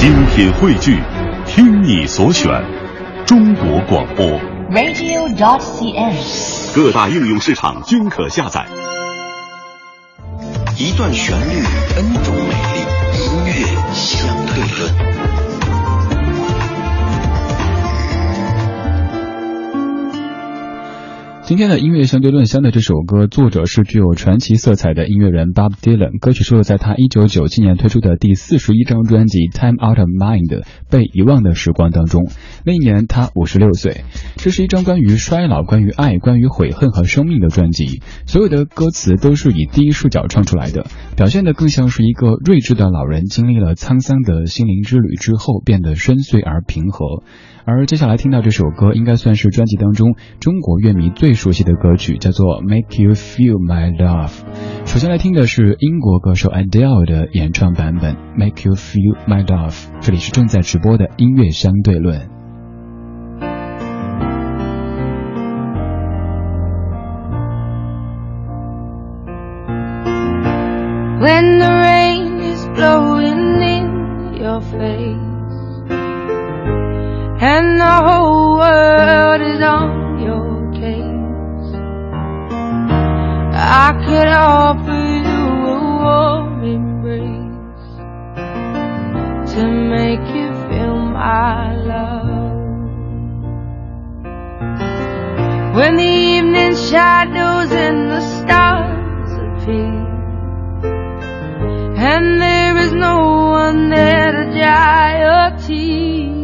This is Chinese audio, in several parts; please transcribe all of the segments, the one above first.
精品汇聚，听你所选，中国广播。radio.dot.cn，。各大应用市场均可下载。一段旋律，N 种美丽，音乐相对论。今天的音乐相对论香的这首歌，作者是具有传奇色彩的音乐人 Bob Dylan。歌曲收录在他1997年推出的第四十一张专辑《Time Out of Mind》被遗忘的时光当中。那一年他56岁。这是一张关于衰老、关于爱、关于悔恨和生命的专辑。所有的歌词都是以第一视角唱出来的，表现的更像是一个睿智的老人经历了沧桑的心灵之旅之后变得深邃而平和。而接下来听到这首歌，应该算是专辑当中中国乐迷最熟悉的歌曲，叫做《Make You Feel My Love》。首先来听的是英国歌手 Adele 的演唱版本《Make You Feel My Love》。这里是正在直播的音乐相对论。When the rain is blowing in your face and the whole world is on your case, I could offer you a warm embrace to make you feel my love. When the evening shadows and the stars appear and there is no one there to dry your tears.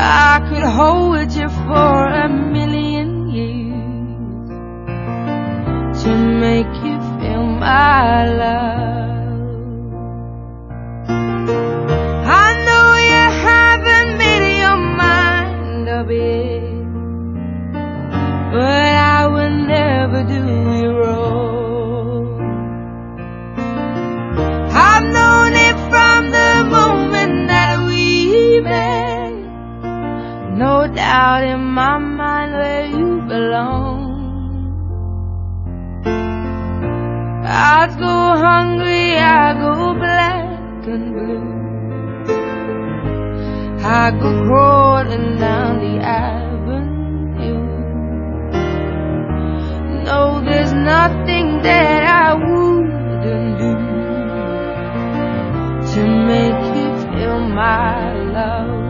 I could hold you for a million years to make you feel my love. I know you haven't made your mind up yet, but No doubt in my mind where you belong. I go hungry, I go black and blue. I go crawling down the avenue. No, there's nothing that I wouldn't do to make you feel my love.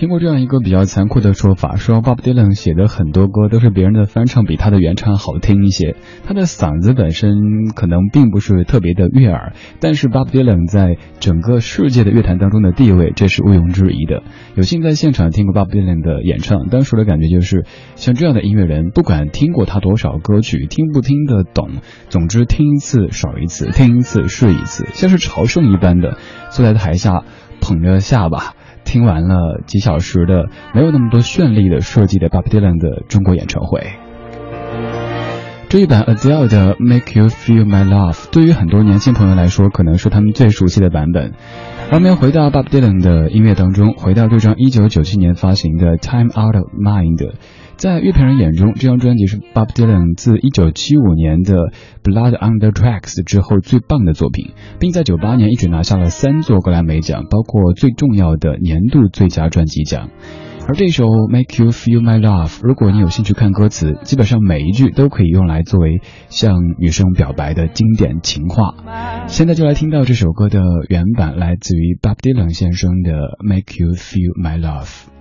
听过这样一个比较残酷的说法，说 Bob Dylan 写的很多歌都是别人的翻唱，比他的原唱好听一些。他的嗓子本身可能并不是特别的悦耳，但是 Bob Dylan 在整个世界的乐坛当中的地位，这是毋庸置疑的。有幸在现场听过 Bob Dylan 的演唱，当时的感觉就是，像这样的音乐人，不管听过他多少歌曲，听不听得懂，总之听一次少一次，听一次是一次，像是朝圣一般的坐在台下捧着下巴。听完了几小时的没有那么多绚丽的设计的 Bob Dylan 的中国演唱会，这一版 Adele 的 Make You Feel My Love 对于很多年轻朋友来说，可能是他们最熟悉的版本。而我们回到 Bob Dylan 的音乐当中，回到这张1997年发行的 Time Out of Mind。在乐评人眼中，这张专辑是 Bob Dylan 自1975年的 Blood on the Tracks 之后最棒的作品，并在98年一举拿下了三座格莱美奖，包括最重要的年度最佳专辑奖。而这首 Make You Feel My Love，如果你有兴趣看歌词，基本上每一句都可以用来作为向女生表白的经典情话。现在就来听到这首歌的原版，来自于 Bob Dylan 先生的 Make You Feel My Love。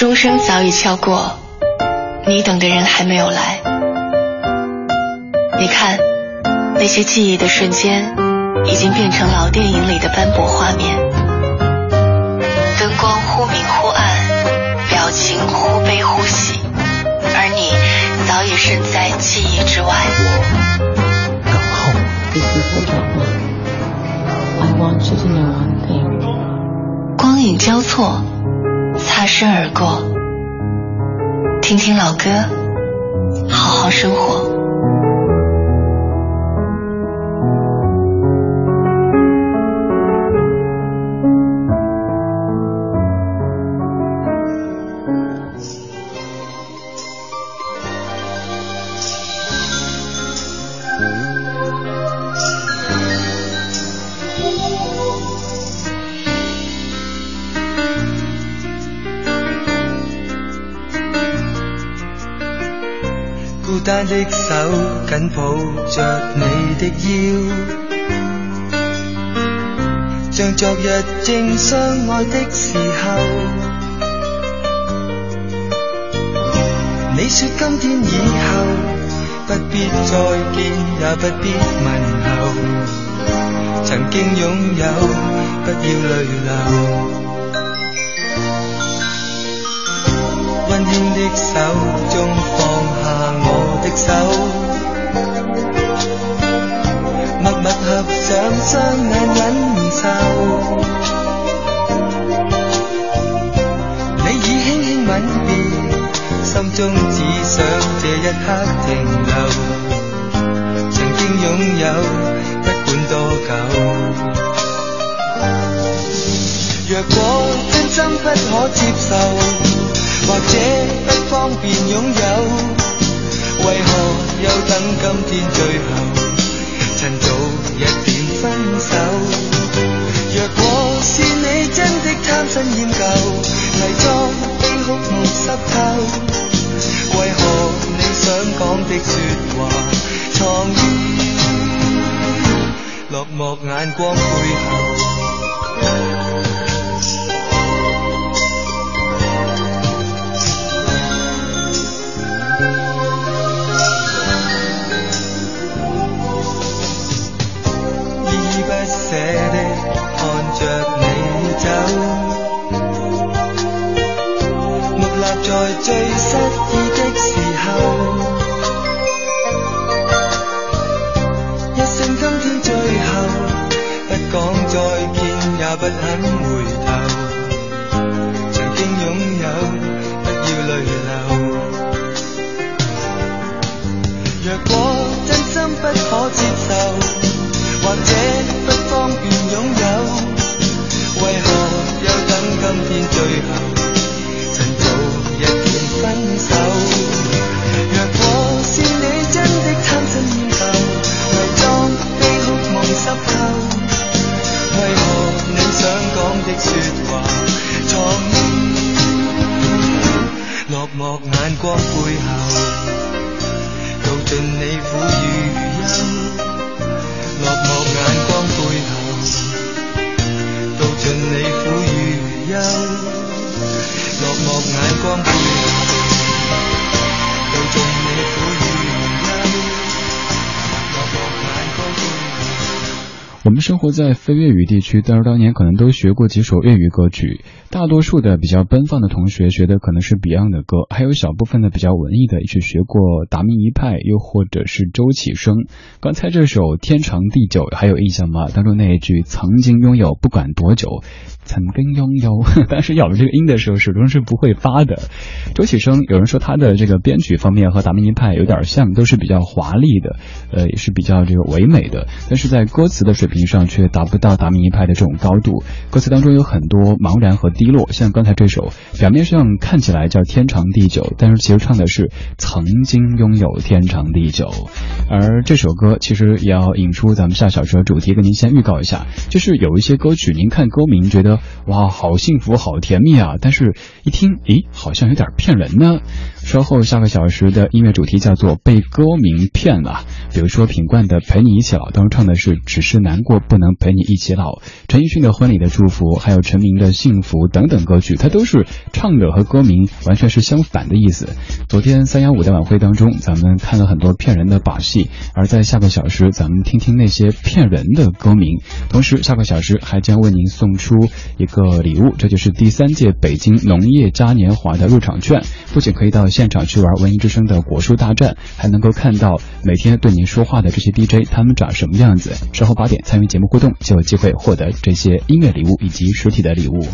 钟声早已敲过，你等的人还没有来。你看，那些记忆的瞬间，已经变成老电影里的斑驳画面。灯光忽明忽暗，表情忽悲忽喜，而你早已身在记忆之外。光影交错，擦身而过。听听老歌，好好生活。緊抱着你的腰，像昨日正相愛的時候。你說今天以後不必再見，也不必問候，曾經擁有不要淚流。溫馨的手中放下我的手，合上雙眼忍受。你已輕輕吻別，心中只想這一刻停留。曾經擁有，不管多久。若果真心不可接受，或者不方便擁有，為何又等今天最後，趁早一點分手？若果是你真的贪新厭舊，偽裝悲哭夢濕透，为何你想讲的说话，藏于落寞眼光背后？走，木立在最失生活在非粤语地区，但是当年可能都学过几首粤语歌曲。大多数的比较奔放的同学学的可能是 Beyond 的歌，还有小部分的比较文艺的，也许学过达明一派，又或者是周启生。刚才这首《天长地久》还有印象吗？当中那一句“曾经拥有，不管多久”。曾经拥有，但是咬着这个音的时候始终是不会发的。周启生有人说他的这个编曲方面和达明一派有点像，都是比较华丽的，呃，也是比较这个唯美的，但是在歌词的水平上却达不到达明一派的这种高度。歌词当中有很多茫然和低落，像刚才这首，表面上看起来叫天长地久，但是其实唱的是曾经拥有天长地久。而这首歌其实也要引出咱们下小说主题，跟您先预告一下，就是有一些歌曲，您看歌名觉得。哇，好幸福，好甜蜜啊！但是，一听，诶，好像有点骗人呢。稍后下个小时的音乐主题叫做被歌名骗了，比如说品冠的《陪你一起老》当中唱的是只是难过不能陪你一起老，陈奕迅的婚礼的祝福，还有陈明的幸福等等歌曲，它都是唱的和歌名完全是相反的意思。昨天三幺五的晚会当中，咱们看了很多骗人的把戏，而在下个小时，咱们听听那些骗人的歌名。同时，下个小时还将为您送出一个礼物，这就是第三届北京农业嘉年华的入场券，不仅可以到现场去玩文艺之声的果蔬大战，还能够看到每天对您说话的这些 DJ 他们长什么样子。稍后八点参与节目互动，就有机会获得这些音乐礼物以及实体的礼物。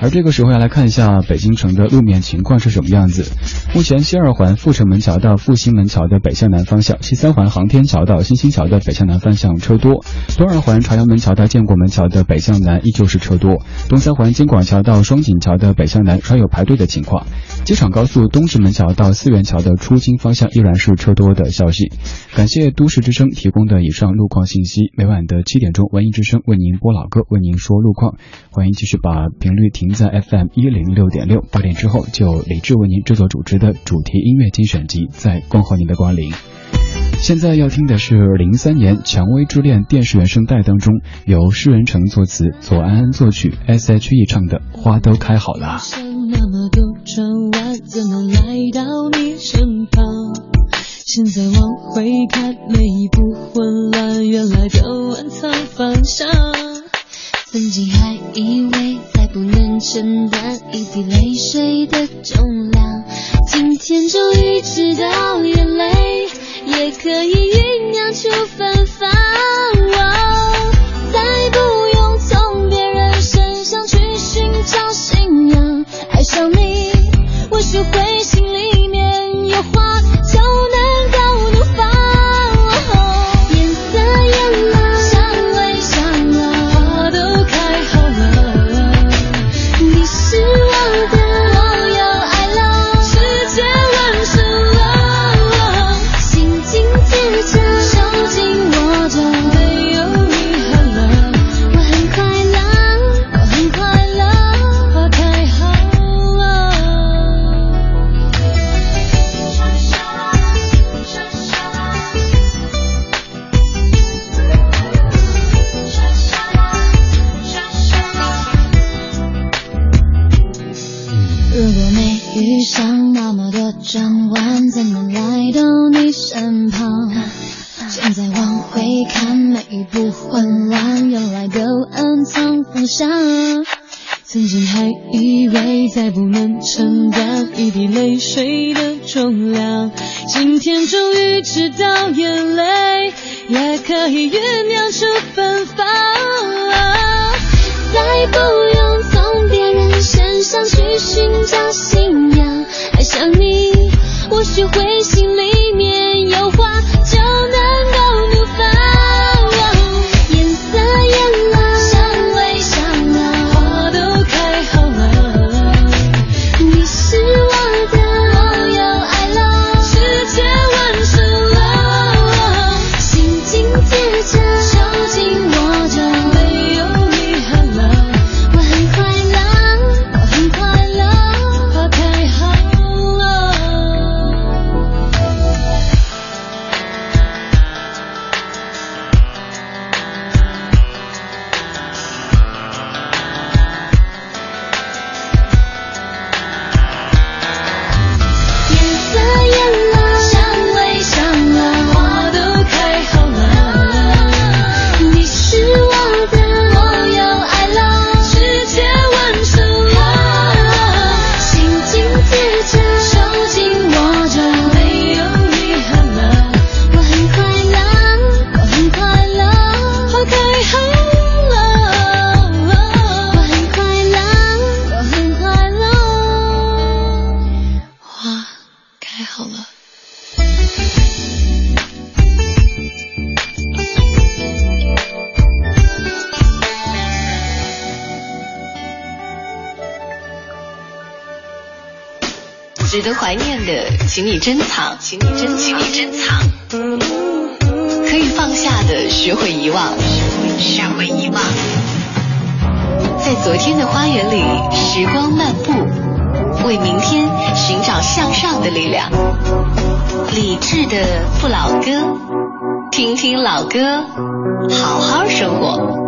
而这个时候要来看一下北京城的路面情况是什么样子。目前西二环阜成门桥到复兴门桥的北向南方向，西三环航天桥到新兴桥的北向南方向车多；东二环朝阳门桥到建国门桥的北向南依旧是车多；东三环京广桥到双井桥的北向南稍有排队的情况。机场高速东直门桥到四元桥的出京方向依然是车多的消息。感谢都市之声提供的以上路况信息。每晚的七点钟，文艺之声为您播老歌，为您说路况。欢迎继续把频率停在 FM 一零六点六。八点之后，就李志为您制作主持的主题音乐精选集，在恭候您的光临。现在要听的是零三年《蔷薇之恋》电视原声带当中由施仁成作词、左安安作曲、S.H.E 唱的《花都开好了》。现在往回看，每一步混乱，原来都暗藏方向。曾经还以为再不能承担一滴泪水的重量，今天终于知道，眼泪也可以酝酿出芬芳。的，请你珍藏，请你珍，请你珍藏。可以放下的，学会遗忘，学会遗忘。在昨天的花园里时光漫步，为明天寻找向上的力量。理智的不老歌，听听老歌，好好生活。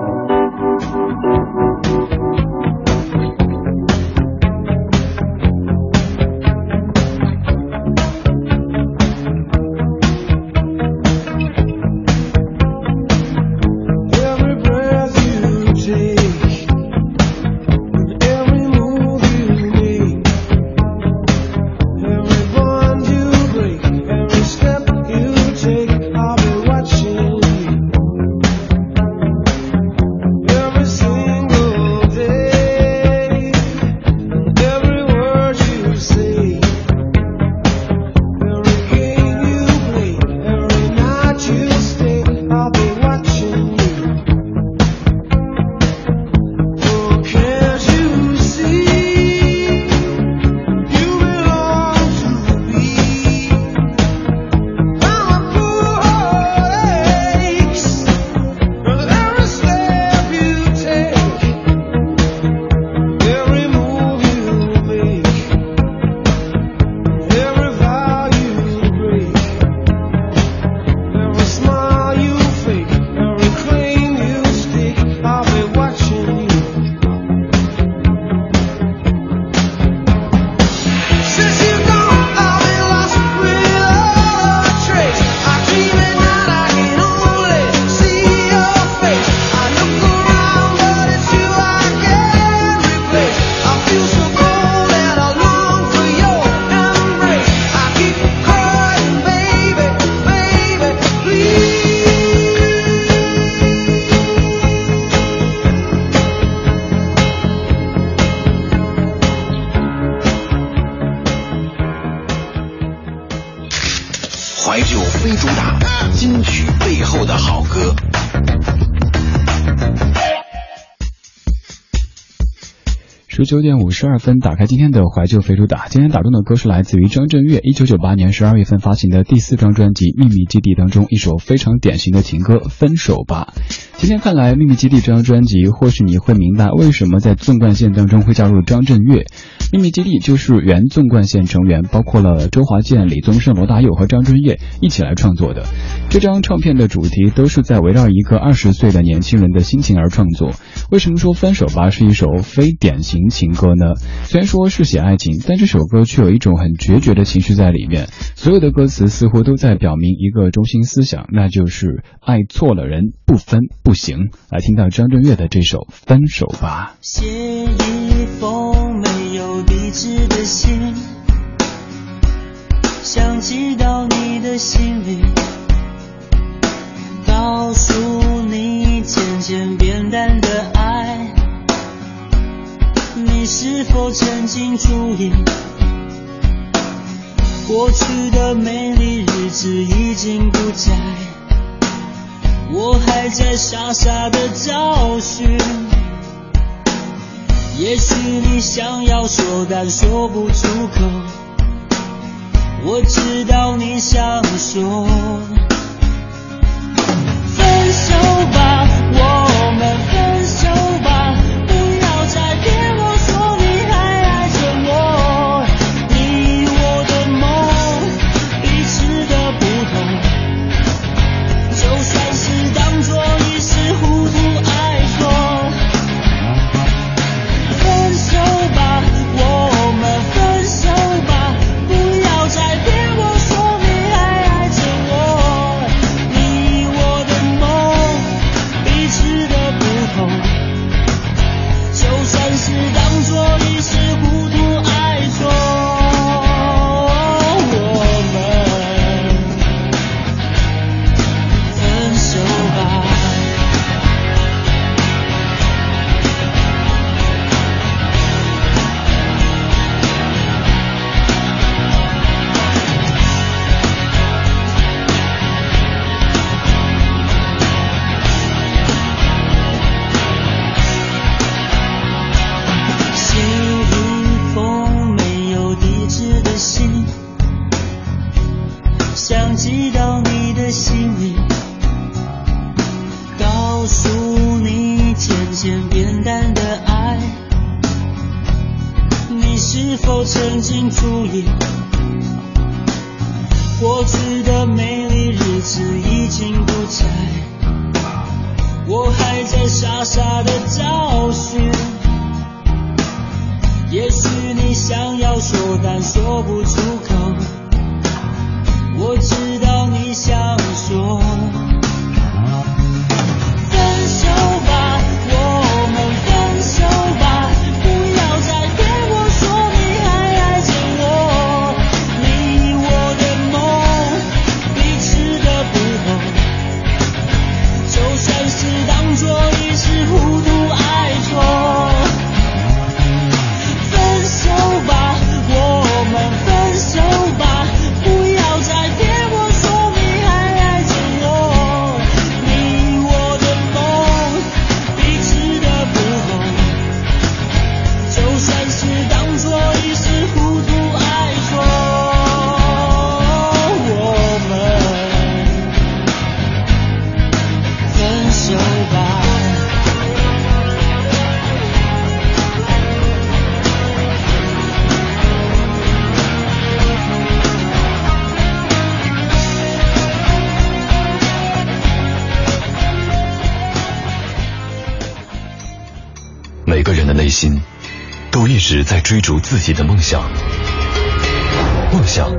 九点五十二分，打开今天的怀旧飞猪打。今天打中的歌是来自于张震岳一九九八年十二月份发行的第四张专辑《秘密基地》当中一首非常典型的情歌《分手吧》。今天看来，《秘密基地》这张专辑，或许你会明白为什么在纵贯线当中会加入张震岳。秘密基地就是原纵贯线成员，包括了周华健、李宗盛、罗大佑和张震岳一起来创作的。这张唱片的主题都是在围绕一个二十岁的年轻人的心情而创作。为什么说《分手吧》是一首非典型情歌呢？虽然说是写爱情，但这首歌却有一种很决绝的情绪在里面。所有的歌词似乎都在表明一个中心思想，那就是爱错了人不分不行。来听到张震岳的这首《分手吧》。写一封没有地址的心，想寄到你的心里，告诉你渐渐变淡的爱，你是否曾经注意，过去的美丽日子已经不在，我还在傻傻的找寻。也许你想要说，但说不出口。我知道你想说，说，但说不出口。我知自己的梦想，梦想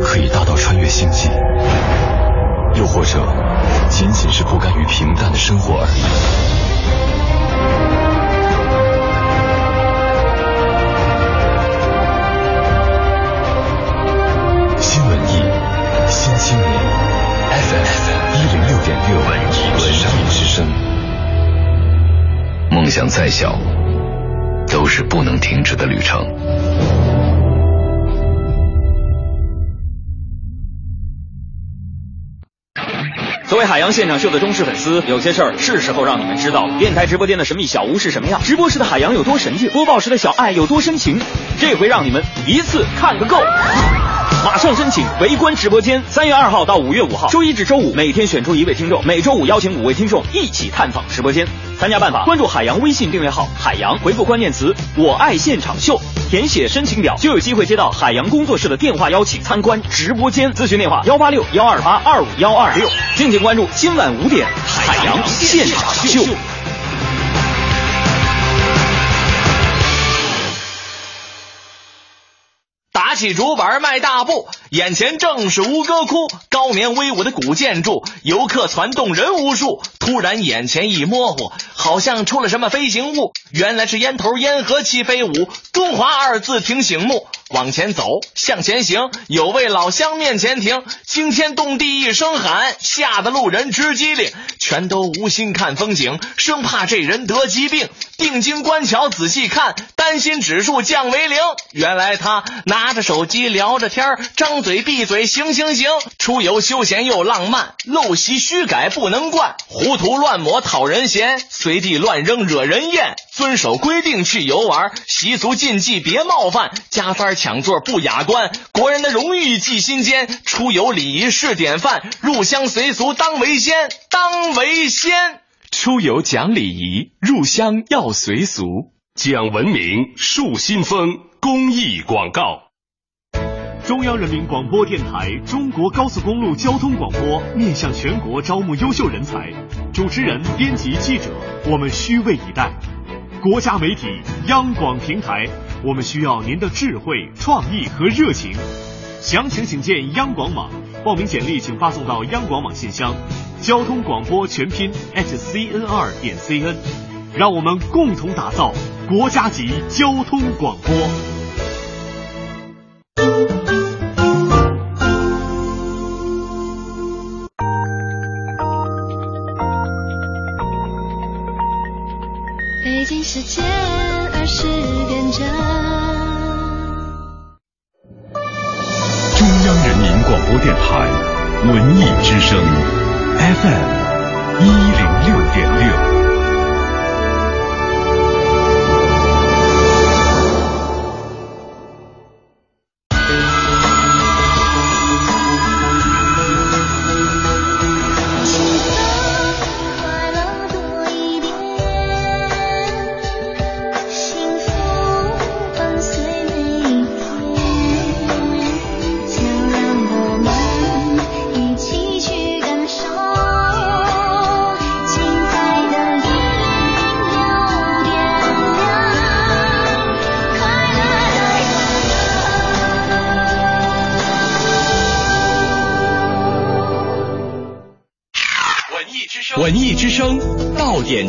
可以大到穿越星际，又或者仅仅是不甘于平淡的生活而已。新文艺，新青年，FM 一零六点六，文艺之声。梦想再小，都是不能停止的旅程。作为海洋现场秀的忠实粉丝，有些事儿是时候让你们知道了。电台直播间的神秘小屋是什么样？直播时的海洋有多神秘？播报时的小爱有多深情？这回让你们一次看个够！马上申请围观直播间，三月二号到五月五号，周一至周五每天选出一位听众，每周五邀请五位听众一起探访直播间。参加办法：关注海洋微信订阅号“海洋”，回复关键词“我爱现场秀”，填写申请表，就有机会接到海洋工作室的电话邀请参观直播间。咨询电话：幺八六幺二八二五幺二六。敬请关注今晚五点海洋现场秀。起竹板迈大步，眼前正是吴哥窟，高棉威武的古建筑，游客攒动人无数。突然眼前一模糊，好像出了什么飞行物，原来是烟头烟盒齐飞舞，中华二字挺醒目。往前走，向前行，有位老乡面前停，惊天动地一声喊，吓得路人直机灵，全都无心看风景，生怕这人得疾病。定睛观瞧，仔细看，担心指数降为零。原来他拿着手机聊着天，张嘴闭嘴行行行，出游休闲又浪漫，陋习虚改不能惯，糊涂乱抹讨人嫌，随地乱扔惹人厌。遵守规定去游玩，习俗禁忌别冒犯，加班抢座不雅观，国人的荣誉记心间，出游礼仪是典范，入乡随俗当为先，当为先。出游讲礼仪，入乡要随俗。讲文明树新风公益广告。中央人民广播电台中国高速公路交通广播面向全国招募优秀人才，主持人、编辑、记者，我们虚位以待。国家媒体央广平台，我们需要您的智慧、创意和热情。详情请见央广网，报名简历请发送到央广网信箱，交通广播全拼 at cnr 点 cn，让我们共同打造国家级交通广播。之声 FM 一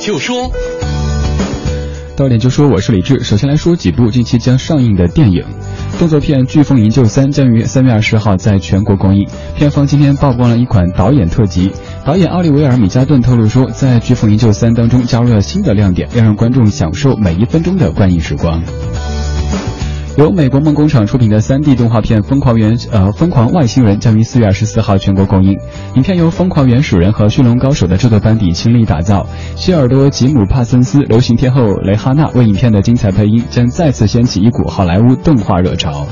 就说。到点就说，我是李志。首先来说几部近期将上映的电影。动作片《飓风营救三》将于三月二十号在全国公映。片方今天曝光了一款导演特辑，导演奥利维尔·米加顿透露说，在《飓风营救三》当中加入了新的亮点，要让观众享受每一分钟的观影时光。由美国梦工厂出品的 3D 动画片《疯狂原呃疯狂外星人》将于4月24号全国公映。影片由《疯狂原始人》和《驯龙高手》的制作班底倾力打造，希尔多·吉姆·帕森斯、流行天后蕾哈娜为影片的精彩配音，将再次掀起一股好莱坞动画热潮。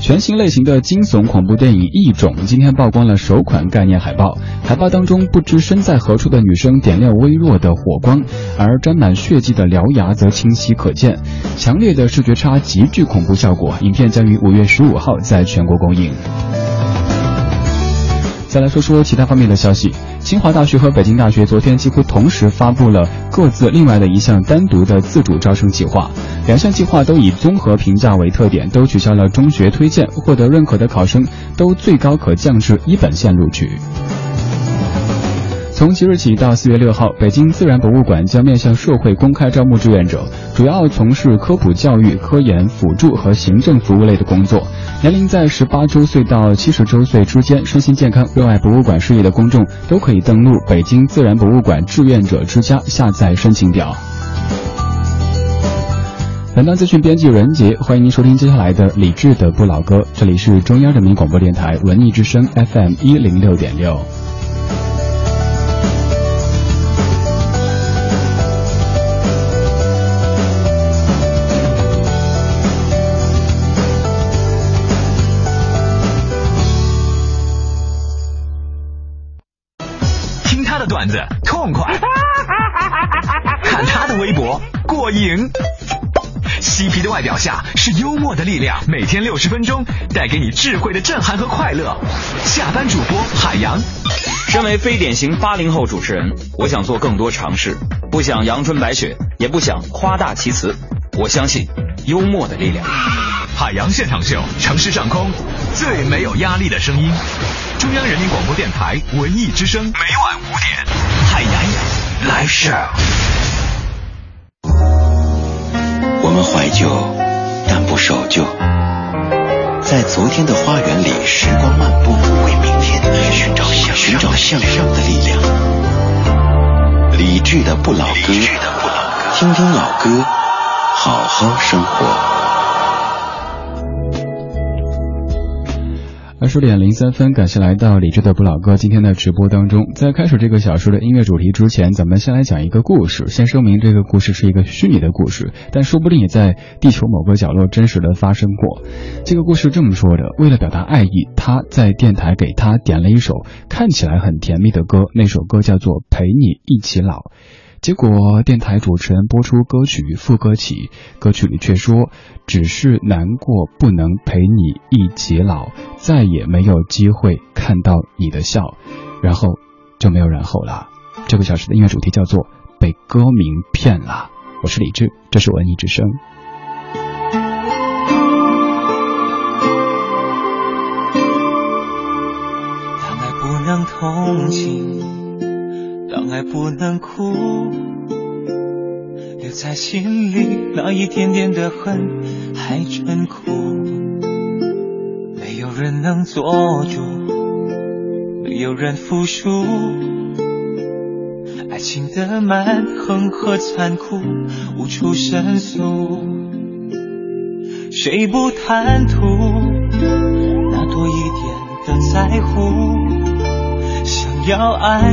全新类型的惊悚恐怖电影《异种》今天曝光了首款概念海报，海报当中不知身在何处的女生点亮微弱的火光，而沾满血迹的獠牙则清晰可见，强烈的视觉差极具恐怖效果。影片将于五月十五号在全国公映。再来说说其他方面的消息，清华大学和北京大学昨天几乎同时发布了各自另外的一项单独的自主招生计划，两项计划都以综合评价为特点，都取消了中学推荐，获得认可的考生都最高可降至一本线录取。从即日起到四月六号，北京自然博物馆将面向社会公开招募志愿者，主要从事科普教育、科研、辅助和行政服务类的工作。年龄在十八周岁到七十周岁之间，身心健康、热爱博物馆事业的公众都可以登录北京自然博物馆志愿者之家下载申请表。本档资讯编辑任杰，欢迎您收听接下来的李志的不老歌，这里是中央人民广播电台文艺之声 FM 一零六点六。段子痛快，看他的微博过瘾。嬉皮的外表下是幽默的力量，每天六十分钟，带给你智慧的震撼和快乐。下班主播海洋，身为非典型八零后主持人，我想做更多尝试，不想阳春白雪，也不想夸大其词。我相信幽默的力量。海洋现场秀，城市上空最没有压力的声音。中央人民广播电台文艺之声，每晚五点，海洋来 show。我们怀旧，但不守旧。在昨天的花园里，时光漫步，为明天寻找向寻找向上的力量。理智的不老歌，听听老歌，好好生活。二十点零三分，感谢来到理智的不老哥今天的直播当中。在开始这个小说的音乐主题之前，咱们先来讲一个故事。先声明，这个故事是一个虚拟的故事，但说不定也在地球某个角落真实的发生过。这个故事这么说的：为了表达爱意，他在电台给他点了一首看起来很甜蜜的歌，那首歌叫做《陪你一起老》。结果电台主持人播出歌曲副歌起，歌曲里却说：“只是难过不能陪你一起老，再也没有机会看到你的笑。”然后就没有然后了。这个小时的音乐主题叫做《被歌名骗了》。我是李志，这是文艺之声。当爱不能同情，爱不能哭，留在心里那一点点的恨还真苦。没有人能做主，没有人服输。爱情的蛮横和残酷无处申诉，谁不贪图那多一点的在乎？想要爱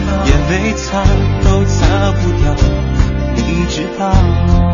眼泪擦都擦不掉，你知道。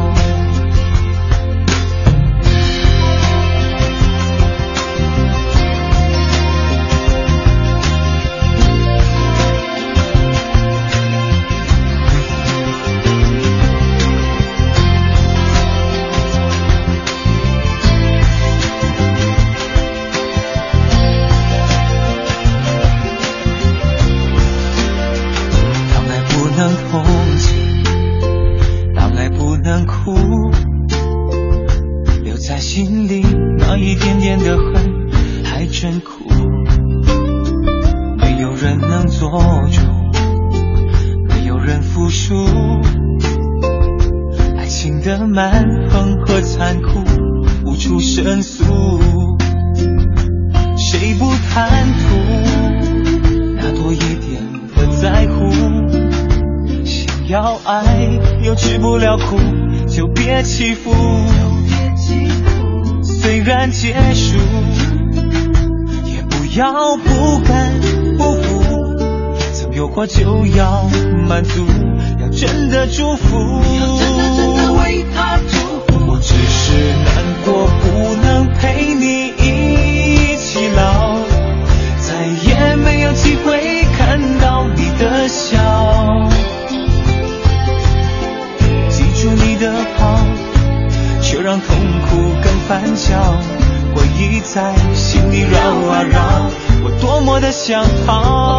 想逃。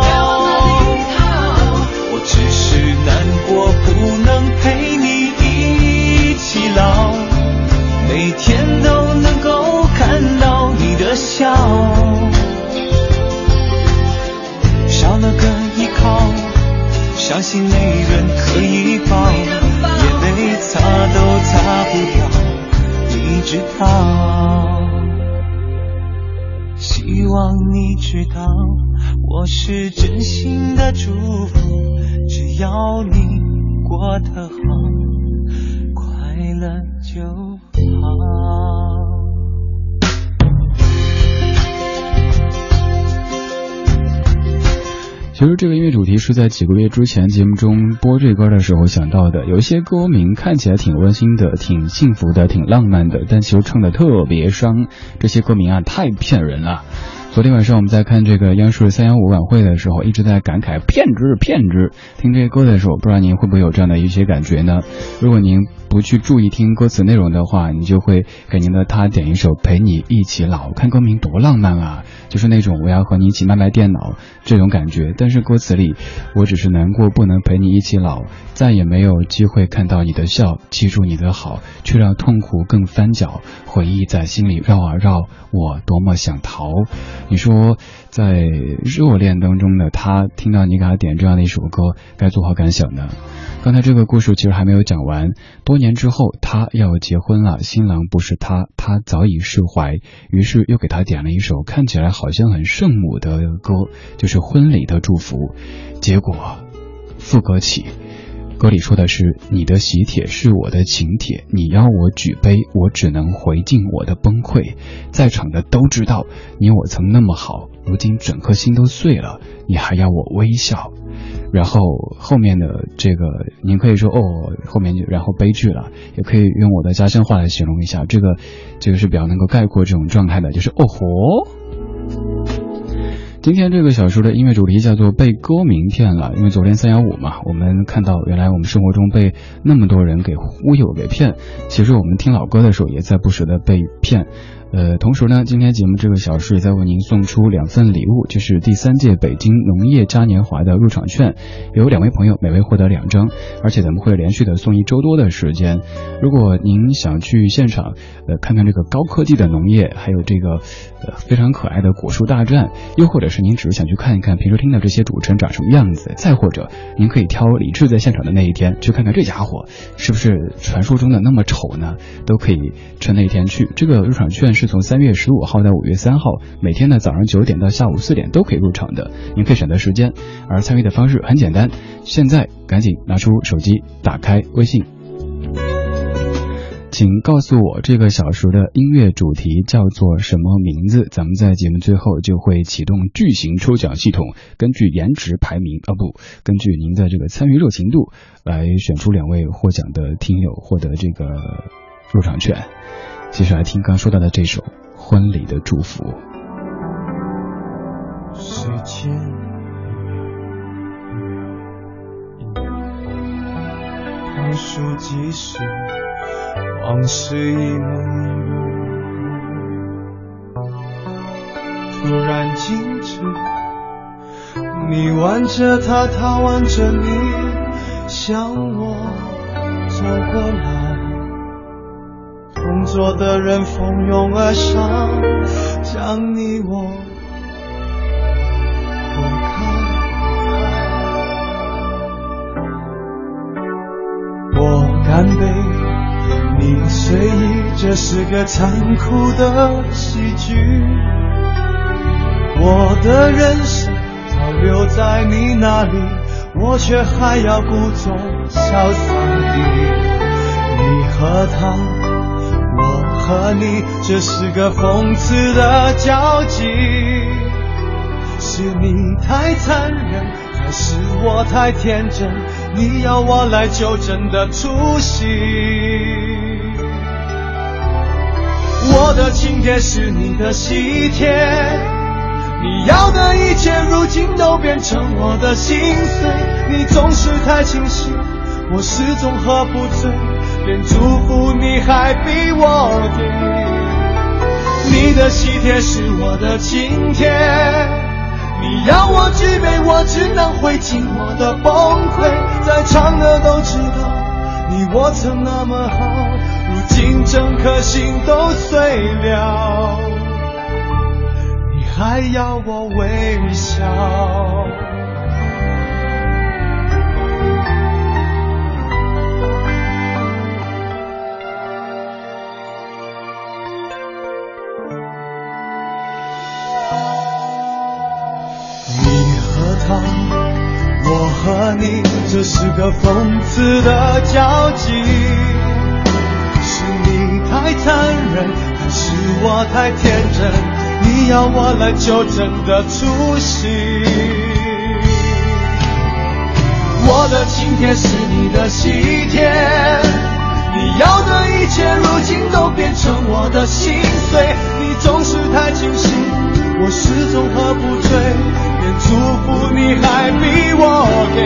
就在几个月之前节目中播这歌的时候想到的。有一些歌名看起来挺温馨的、挺幸福的、挺浪漫的，但其实唱的特别伤。这些歌名啊，太骗人了。昨天晚上我们在看这个央视三幺五晚会的时候，一直在感慨骗之骗之。听这些歌的时候，不知道您会不会有这样的一些感觉呢？如果您不去注意听歌词内容的话，你就会给您的他点一首《陪你一起老》，看歌名多浪漫啊！就是那种我要和你一起卖卖电脑这种感觉。但是歌词里，我只是难过不能陪你一起老，再也没有机会看到你的笑，记住你的好，却让痛苦更翻搅，回忆在心里绕啊绕，我多么想逃。你说，在热恋当中的他听到你给他点这样的一首歌，该作何感想呢？刚才这个故事其实还没有讲完。多年之后，他要结婚了，新郎不是他，他早已释怀，于是又给他点了一首看起来好像很圣母的歌，就是婚礼的祝福。结果，副歌起。歌里说的是：“你的喜帖是我的请帖，你要我举杯，我只能回敬我的崩溃。在场的都知道，你我曾那么好，如今整颗心都碎了，你还要我微笑。”然后后面的这个，您可以说哦，后面就然后悲剧了，也可以用我的家乡话来形容一下，这个这个是比较能够概括这种状态的，就是哦吼。今天这个小说的音乐主题叫做被歌名骗了，因为昨天三幺五嘛，我们看到原来我们生活中被那么多人给忽悠给骗，其实我们听老歌的时候也在不时的被骗。呃，同时呢，今天节目这个小时也在为您送出两份礼物，就是第三届北京农业嘉年华的入场券，有两位朋友每位获得两张，而且咱们会连续的送一周多的时间。如果您想去现场，呃，看看这个高科技的农业，还有这个呃非常可爱的果树大战，又或者是您只是想去看一看评书厅的这些主持人长什么样子，再或者您可以挑李志在现场的那一天去看看这家伙是不是传说中的那么丑呢？都可以趁那一天去。这个入场券。是从三月十五号到五月三号，每天的早上九点到下午四点都可以入场的，您可以选择时间。而参与的方式很简单，现在赶紧拿出手机，打开微信，请告诉我这个小时的音乐主题叫做什么名字？咱们在节目最后就会启动巨型抽奖系统，根据颜值排名啊不，根据您的这个参与热情度来选出两位获奖的听友，获得这个入场券。接下来听刚说到的这首《婚礼的祝福》。时间倒数计时，往事一幕一幕，突然静止。你挽着他，他挽着你，向我走过来。工作的人蜂拥而上，将你我。我干杯，你随意，这是个残酷的喜剧。我的人生早留在你那里，我却还要故作潇洒地。你和他，和你，这是个讽刺的交集。是你太残忍，还是我太天真？你要我来纠正的出息。我的请帖是你的喜帖，你要的一切如今都变成我的心碎。你总是太清醒，我始终喝不醉，连祝福你还比我给。你的喜帖是我的请帖。你要我举杯，我只能会尽我的崩溃。在场的都知道，你我曾那么好，如今整颗心都碎了，你还要我微笑。我和你，这是个讽刺的交集。是你太残忍，还是我太天真？你要我来纠正的出息。我的请帖是你的喜帖，你要的一切如今都变成我的心碎。你总是太清醒，我始终喝不醉。祝福你还比我给，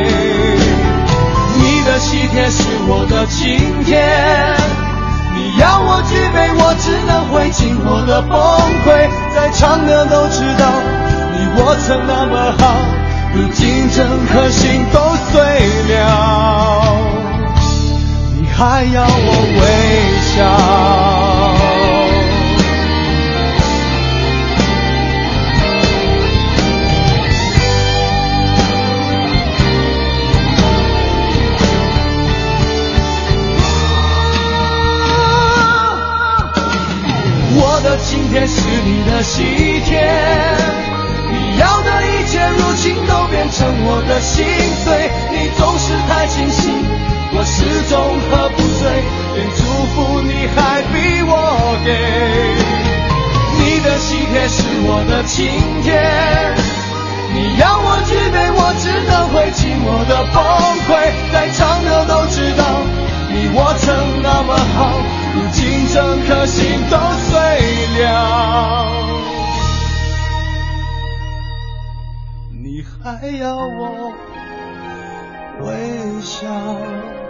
你的喜帖是我的晴天，你要我举杯，我只能会尽我的崩溃。在场的都知道，你我曾那么好，如今整颗心都碎了，你还要我微笑。天是你的喜帖，你要的一切如今都变成我的心碎。你总是太清醒，我始终喝不醉，连祝福你还逼我给。你的喜帖是我的请帖，你要我举杯，我只能会寂寞的崩溃。在场的都知道，你我曾那么好。如今整颗心都你还要我微笑？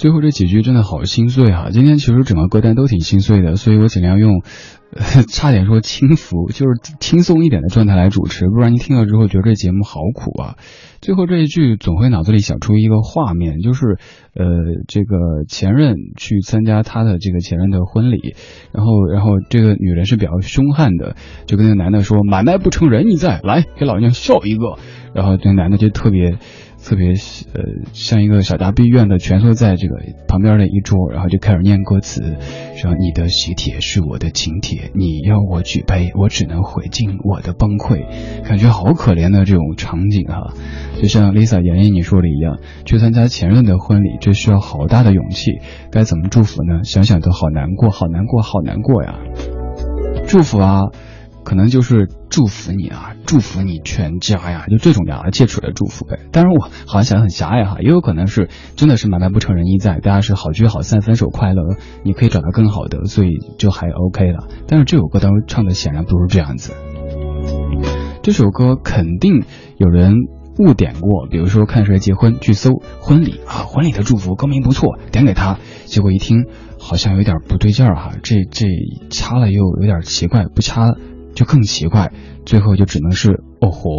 最后这几句真的好心碎啊！今天其实整个歌单都挺心碎的，所以我尽量用，差点说轻浮，就是轻松一点的状态来主持，不然你听了之后觉得这节目好苦啊。最后这一句总会脑子里想出一个画面，就是呃，这个前任去参加他的这个前任的婚礼，然后然后这个女人是比较凶悍的，就跟那个男的说：“买卖不成仁义在，来给老娘笑一个。”然后这男的就特别特别呃，像一个小大闭院的蜷缩在这个旁边的一桌，然后就开始念歌词，说：“你的喜帖是我的请帖，你要我举杯，我只能回敬我的崩溃，感觉好可怜的这种场景啊，就像 Lisa 妍妍你说的一样，去参加前任的婚礼，这需要好大的勇气，该怎么祝福呢？想想都好难过，好难过，好难过呀！祝福啊！可能就是祝福你啊，祝福你全家呀，就这种两而切齿的祝福呗。当然我好像想的很狭隘哈，也有可能是真的是买卖不成仁义在，大家是好聚好散，分手快乐，你可以找到更好的，所以就还 OK 了。但是这首歌当中唱的显然不是这样子，这首歌肯定有人误点过，比如说看谁结婚去搜婚礼啊，婚礼的祝福歌名不错，点给他，结果一听好像有点不对劲儿哈，这这掐了又有点奇怪，不掐。就更奇怪，最后就只能是哦豁。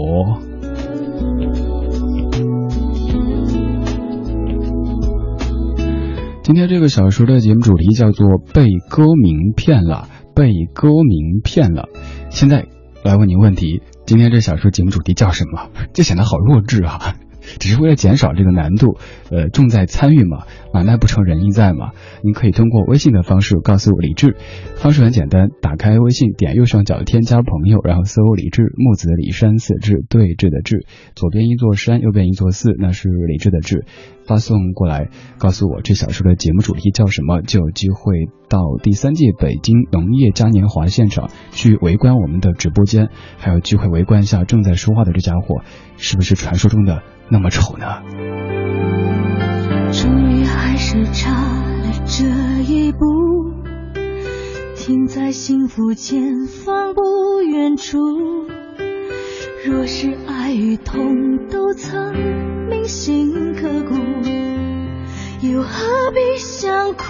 今天这个小说的节目主题叫做“被歌名骗了”，被歌名骗了。现在来问您问题：今天这小说节目主题叫什么？这显得好弱智啊！只是为了减少这个难度，呃，重在参与嘛，买卖不成仁义在嘛。您可以通过微信的方式告诉我李志，方式很简单，打开微信，点右上角添加朋友，然后搜李志，木子李山四志对峙的志，左边一座山，右边一座寺，那是李志的志。发送过来，告诉我这小说的节目主题叫什么，就有机会到第三届北京农业嘉年华现场去围观我们的直播间，还有机会围观一下正在说话的这家伙是不是传说中的那么丑呢？终于还是差了这一步，停在幸福前方不远处。若是爱与痛都曾铭心刻骨，又何必想哭？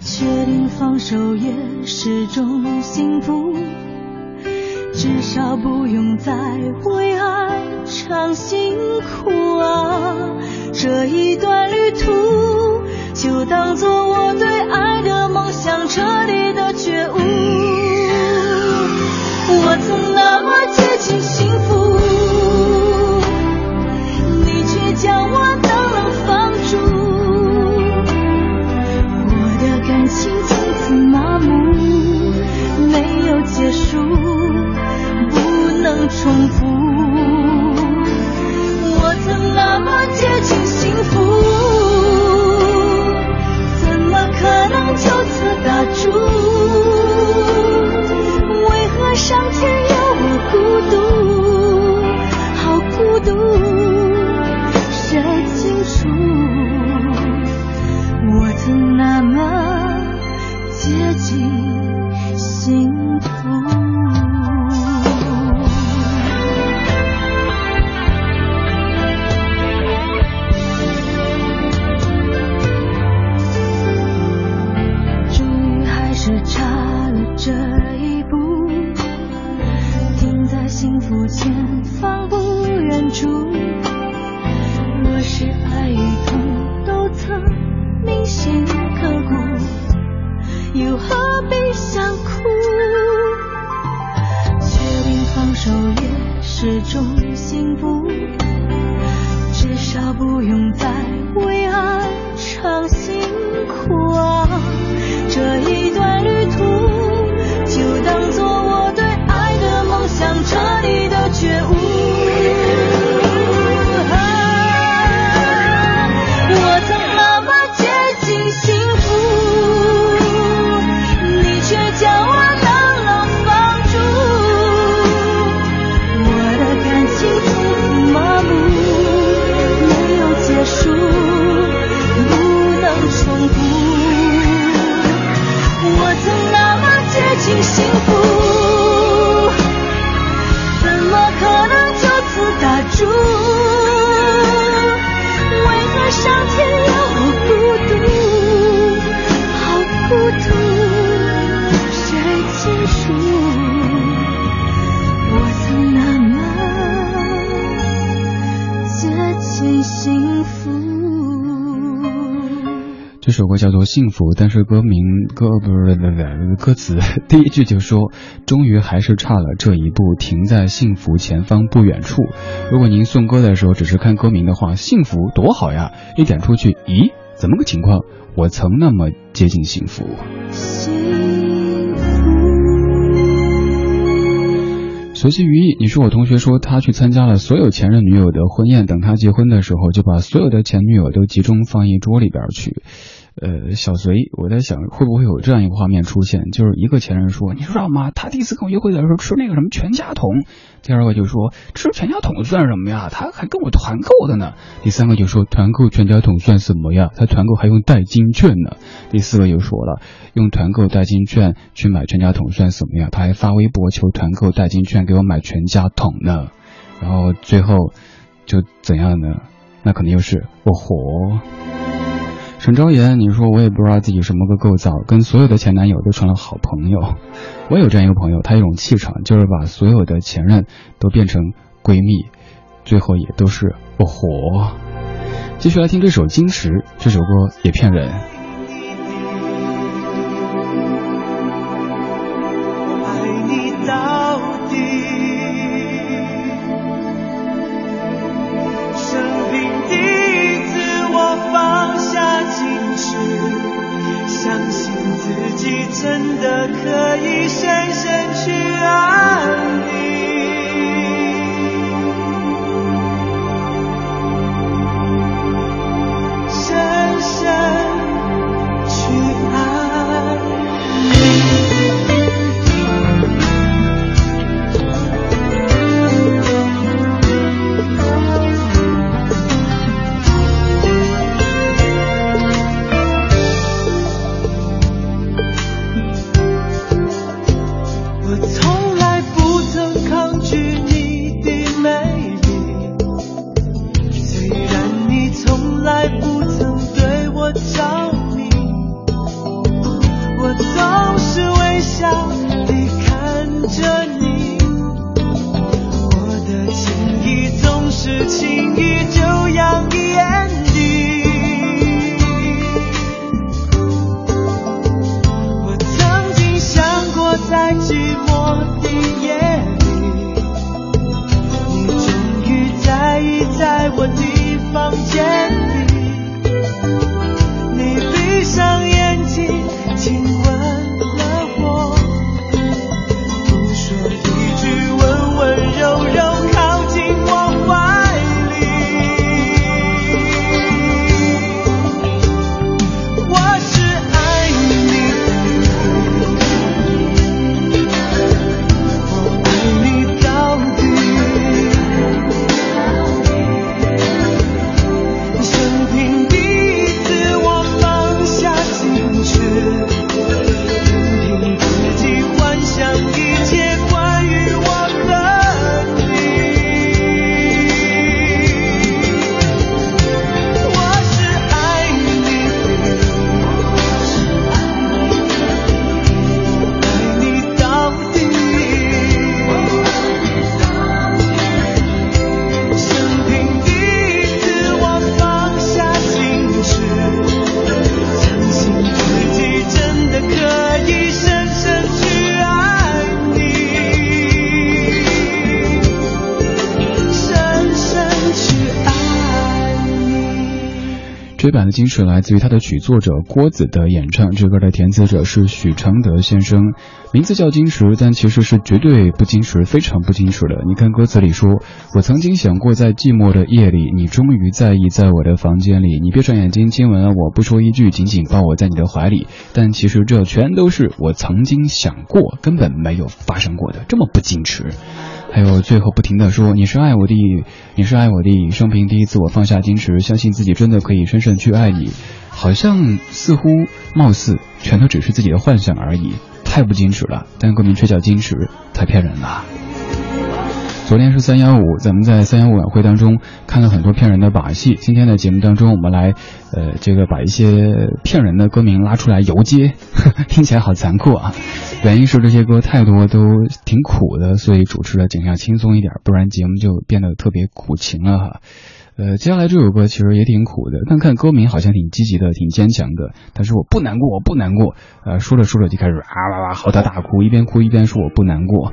确定放手也是种幸福，至少不用再为爱尝辛苦啊！这一段旅途，就当做我对爱的梦想彻底的觉悟。我曾那么接近幸福，你却将我冷冷放逐。我的感情从此麻木，没有结束，重复。我曾那么接近幸福，怎么可能就此打住？为何上天要我孤独，好孤独，谁清楚？我曾那么接近幸目前方不远处。若是爱与痛幸福，但是歌名歌不是不，歌词 第一句就说：“终于还是差了这一步，停在幸福前方不远处。”如果您送歌的时候只是看歌名的话，幸福多好呀！一点出去，咦，怎么个情况？我曾那么接近幸福。随心于意，你说我同学说他去参加了所有前任女友的婚宴，等他结婚的时候就把所有的前女友都集中放一桌里边去。呃，小隋，我在想会不会有这样一个画面出现，就是一个前任说，你知道吗？他第一次跟我约会的时候吃那个什么全家桶，第二个就说吃全家桶算什么呀？他还跟我团购的呢。第三个就说团购全家桶算什么呀？他团购还用代金券呢。第四个又说了，用团购代金券去买全家桶算什么呀？他还发微博求团购代金券给我买全家桶呢。然后最后就怎样呢？那肯定又是我活。陈昭言，你说我也不知道自己什么个构造，跟所有的前男友都成了好朋友。我有这样一个朋友，他有一种气场，就是把所有的前任都变成闺蜜，最后也都是不活。继续来听这首《金石》，这首歌也骗人。版的《金石》来自于他的曲作者郭子的演唱，这歌的填词者是许常德先生，名字叫金石，但其实是绝对不矜持，非常不矜持的。你看歌词里说：“我曾经想过，在寂寞的夜里，你终于在意在我的房间里，你闭上眼睛亲吻了我，不说一句，紧紧抱我在你的怀里。”但其实这全都是我曾经想过，根本没有发生过的，这么不矜持。还有最后不停的说你是爱我的，你是爱我的，生平第一次我放下矜持，相信自己真的可以深深去爱你，好像似乎貌似全都只是自己的幻想而已，太不矜持了，但歌名却叫矜持，太骗人了。昨天是三幺五，咱们在三幺五晚会当中看了很多骗人的把戏。今天的节目当中，我们来，呃，这个把一些骗人的歌名拉出来游街，听起来好残酷啊！原因是这些歌太多都挺苦的，所以主持的尽量轻松一点，不然节目就变得特别苦情了哈。呃，接下来这首歌其实也挺苦的，但看歌名好像挺积极的，挺坚强的。但是我不难过，我不难过。呃，说着说着就开始啊哇哇嚎啕大哭，一边哭一边说我不难过。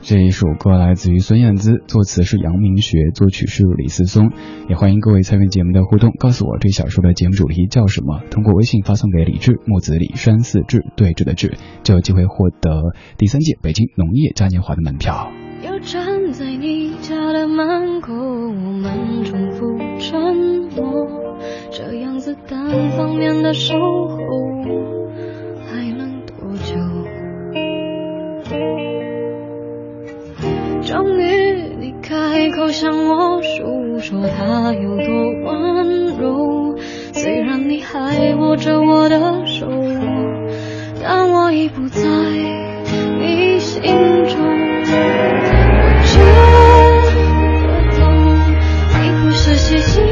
这一首歌来自于孙燕姿，作词是杨明学，作曲是李思松。也欢迎各位参与节目的互动，告诉我这小说的节目主题叫什么？通过微信发送给李志，木子李山寺志对峙的志，就有机会获得第三届北京农业嘉年华的门票。又站在你家的门口，我们重复沉默，这样子单方面的守候，还能多久？终于你开口向我诉说他有多温柔，虽然你还握着我的手，但我已不在你心中。我真的懂，你不是细心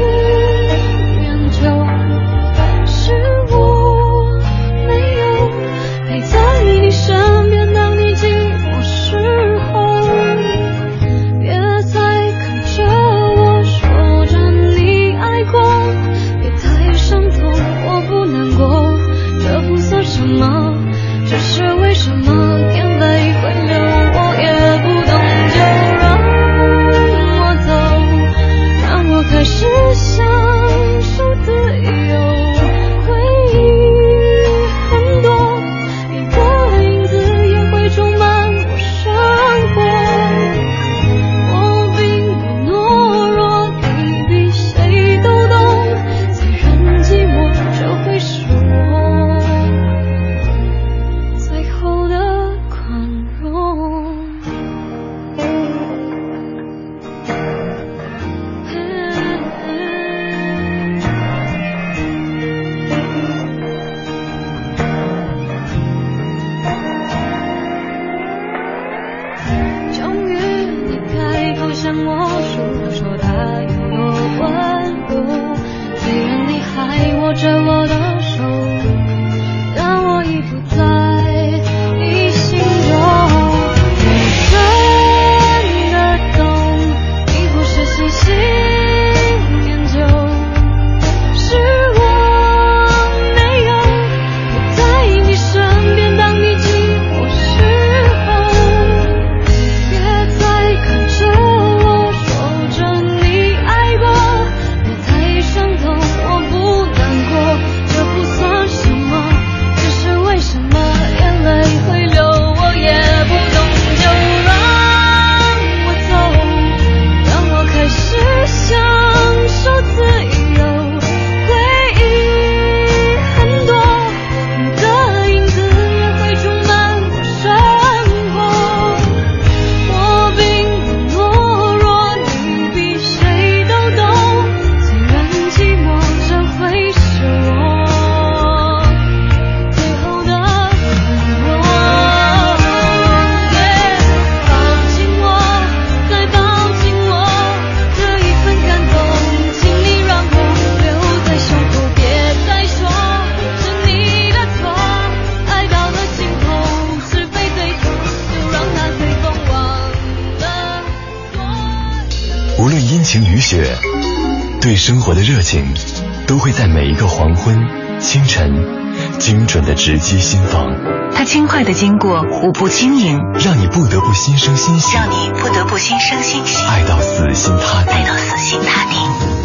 过，舞步轻盈，让你不得不心生欣喜，让你不得不心生欣喜，爱到死心塌地，爱到死心塌地。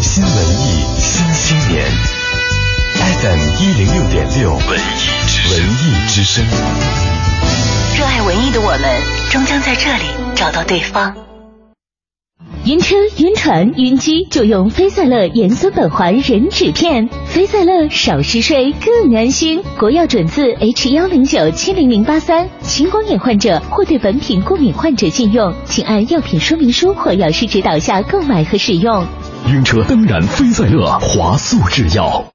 新文艺新青年，FM 一零六点六，文艺文艺之声。热爱文艺的我们，终将在这里找到对方。晕车、晕船、晕机，就用菲赛乐盐酸苯环壬酯片。菲赛乐少嗜睡，更安心。国药准字 H 幺零九七零零八三。青光眼患者或对本品过敏患者禁用，请按药品说明书或药师指导下购买和使用。晕车当然菲赛乐华素制药。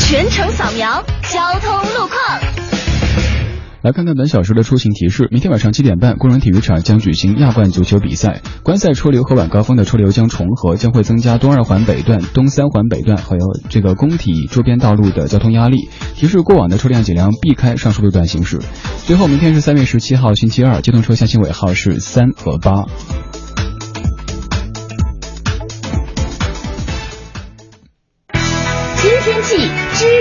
全程扫描交通路况。来看看本小时的出行提示：明天晚上七点半，工人体育场将举行亚冠足球比赛，观赛车流和晚高峰的车流将重合，将会增加东二环北段、东三环北段还有这个工体周边道路的交通压力。提示过往的车辆尽量避开上述路段行驶。最后，明天是三月十七号星期二，机动车限行尾号是三和八。知天气，知。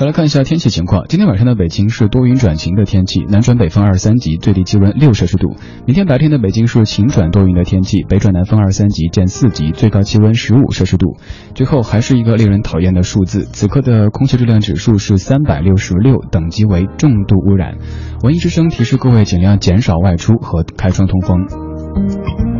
再来看一下天气情况，今天晚上的北京是多云转晴的天气，南转北风二三级，最低气温六摄氏度。明天白天的北京是晴转多云的天气，北转南风二三级见四级，最高气温十五摄氏度。最后还是一个令人讨厌的数字，此刻的空气质量指数是三百六十六，等级为重度污染。文艺之声提示各位尽量减少外出和开窗通风。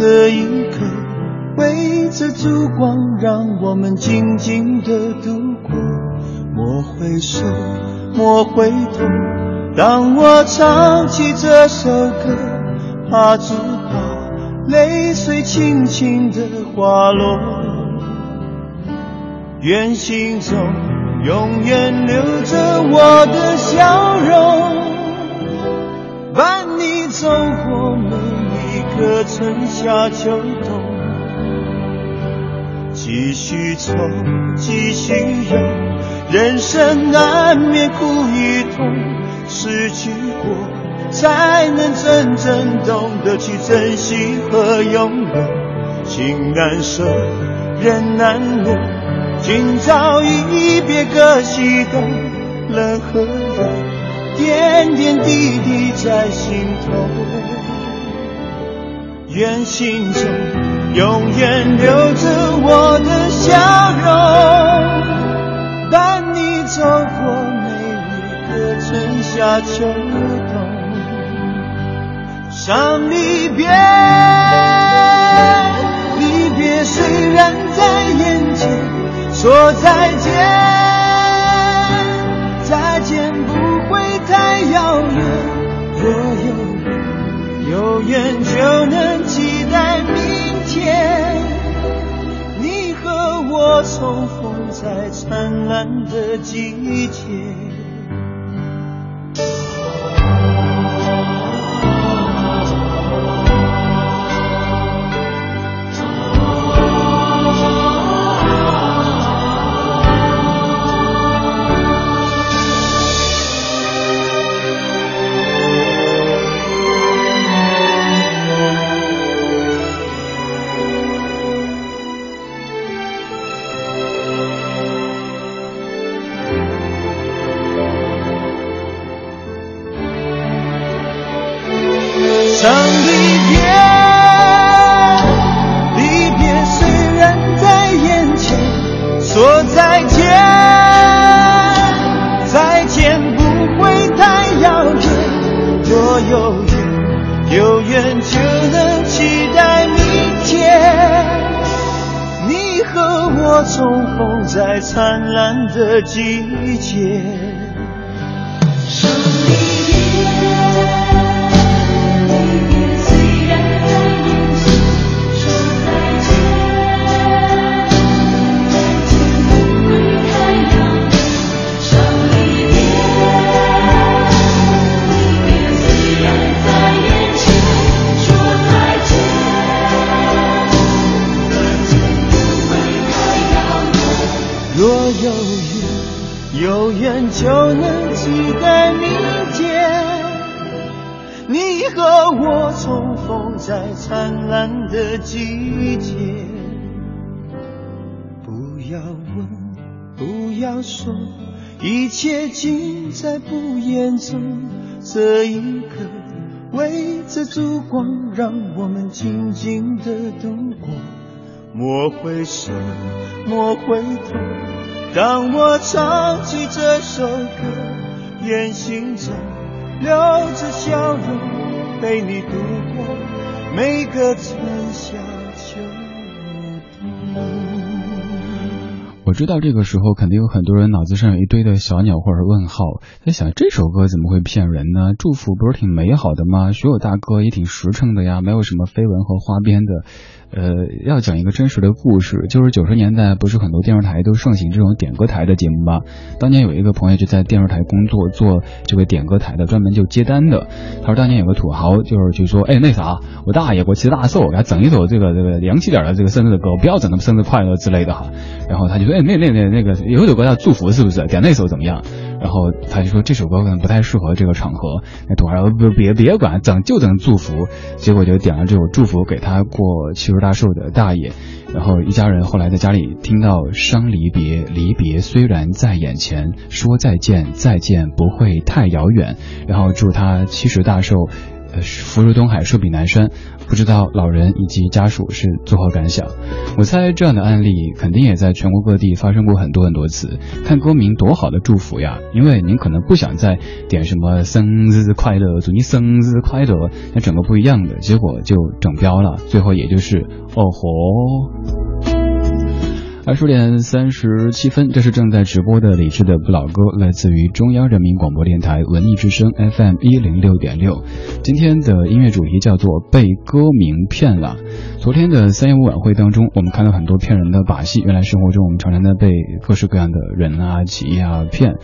这一刻，围着烛光，让我们静静的度过。莫回首，莫回头。当我唱起这首歌，怕只怕泪水轻轻的滑落。愿心中。永远留着我的笑容，一个春夏秋冬。继续愁，继续忧，人生难免苦与痛，失去过才能真正懂得去珍惜和拥有。情难舍，人难留。今朝一别各西东，冷和热，点点滴滴在心头。愿心中永远留着我的笑容，伴你走过每一个春夏秋冬。伤离别，离别虽然在眼前。说再见，再见不会太遥远。若有缘，有缘就能重逢在灿烂的季节。莫回首，莫回头。当我唱起这首歌，愿心中。留着笑容陪你度过每个春夏秋冬。我知道这个时候肯定有很多人脑子上有一堆的小鸟或者问号，在想这首歌怎么会骗人呢？祝福不是挺美好的吗？学友大哥也挺实诚的呀，没有什么绯闻和花边的。呃，要讲一个真实的故事，就是九十年代不是很多电视台都盛行这种点歌台的节目吗？当年有一个朋友就在电视台工作，做这个点歌台的，专门就接单的。他说当年有个土豪，就是就说，哎，那啥，我大爷给我骑大寿，给他整一首这个这个洋气点的这个生日的歌，不要整那么生日快乐之类的哈。然后他就说，哎，那那那那个有一首歌叫祝福，是不是？点那首怎么样？然后他就说这首歌可能不太适合这个场合。那土豪不别别管，整就等祝福。结果就点了这首祝福给他过七十大寿的大爷。然后一家人后来在家里听到伤离别，离别虽然在眼前，说再见再见不会太遥远。然后祝他七十大寿，福如东海，寿比南山。不知道老人以及家属是作何感想？我猜这样的案例肯定也在全国各地发生过很多很多次。看歌名多好的祝福呀！因为您可能不想再点什么生日快乐，祝你生日快乐，那整个不一样的结果就整标了，最后也就是哦吼。二十点三十七分，这是正在直播的李智的不老歌，来自于中央人民广播电台文艺之声 FM 一零六点六。今天的音乐主题叫做被歌名骗了。昨天的三幺五晚会当中，我们看到很多骗人的把戏。原来生活中我们常常在被各式各样的人啊、企业啊骗。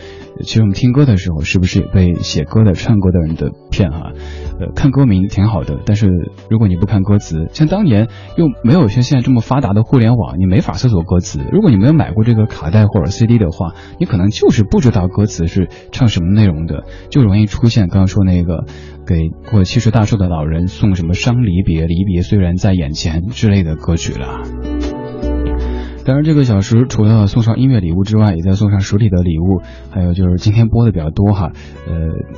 其实我们听歌的时候，是不是也被写歌的、唱歌的人的骗哈？呃，看歌名挺好的，但是如果你不看歌词，像当年又没有像现在这么发达的互联网，你没法搜索歌词。如果你没有买过这个卡带或者 CD 的话，你可能就是不知道歌词是唱什么内容的，就容易出现刚刚说那个给过七十大寿的老人送什么伤离别，离别虽然在眼前之类的歌曲了。当然，这个小时除了送上音乐礼物之外，也在送上实体的礼物。还有就是今天播的比较多哈，呃，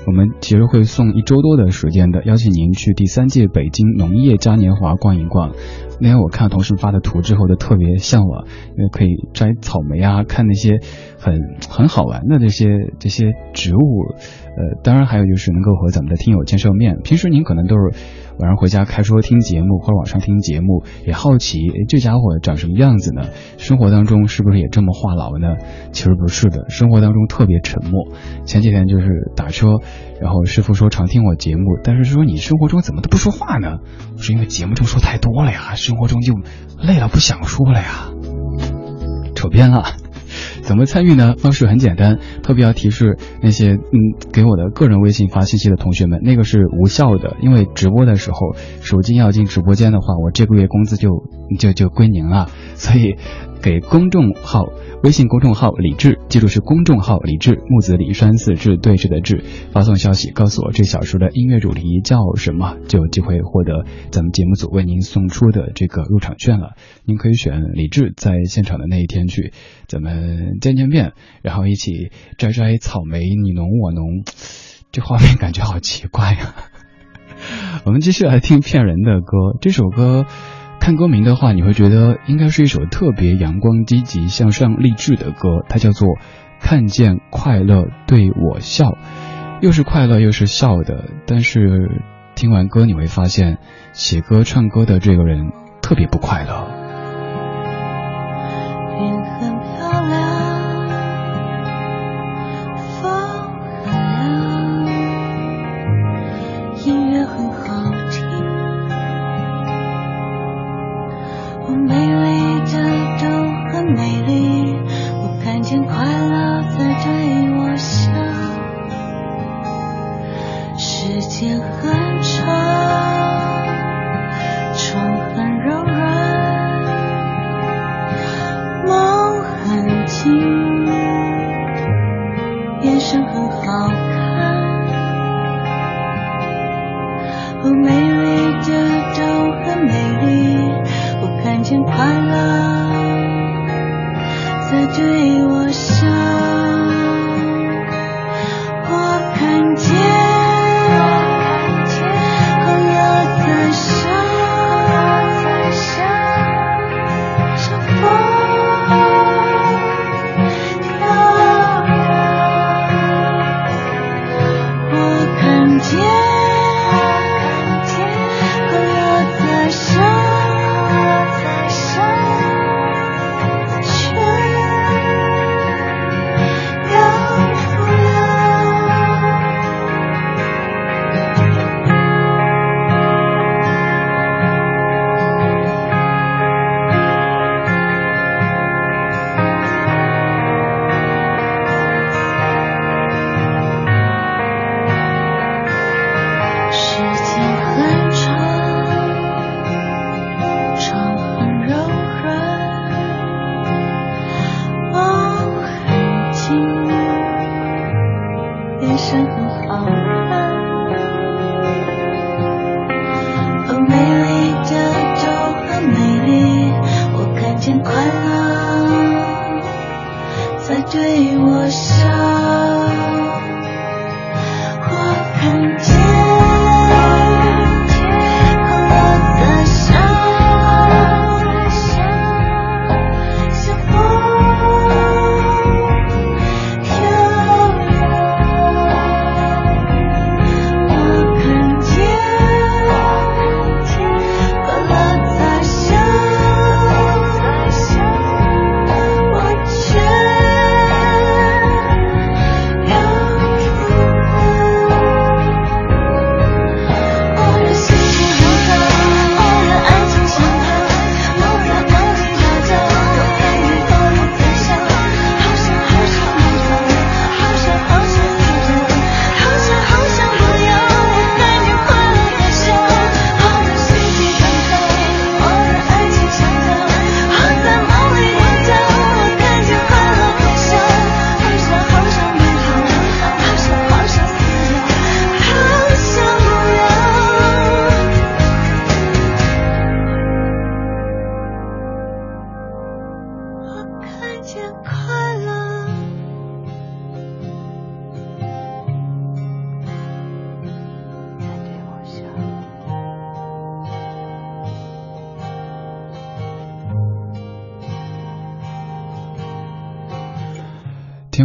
我们其实会送一周多的时间的，邀请您去第三届北京农业嘉年华逛一逛。那天我看同事发的图之后，就特别向往，因为可以摘草莓啊，看那些很很好玩的这些这些植物。呃，当然还有就是能够和咱们的听友见上面。平时您可能都是。晚上回家开车听节目或者网上听节目，也好奇，哎，这家伙长什么样子呢？生活当中是不是也这么话痨呢？其实不是的，生活当中特别沉默。前几天就是打车，然后师傅说常听我节目，但是说你生活中怎么都不说话呢？我说因为节目中说太多了呀，生活中就累了不想说了呀，扯偏了。怎么参与呢？方式很简单，特别要提示那些嗯给我的个人微信发信息的同学们，那个是无效的，因为直播的时候手机要进直播间的话，我这个月工资就就就归您了，所以。给公众号微信公众号李志，记住是公众号李志木子李山四志对峙的志，发送消息告诉我这小时的音乐主题叫什么，就有机会获得咱们节目组为您送出的这个入场券了。您可以选李志在现场的那一天去，咱们见见面，然后一起摘摘草莓，你侬我侬，这画面感觉好奇怪呀。我们继续来听骗人的歌，这首歌。看歌名的话，你会觉得应该是一首特别阳光、积极向上、励志的歌。它叫做《看见快乐对我笑》，又是快乐又是笑的。但是听完歌，你会发现写歌、唱歌的这个人特别不快乐。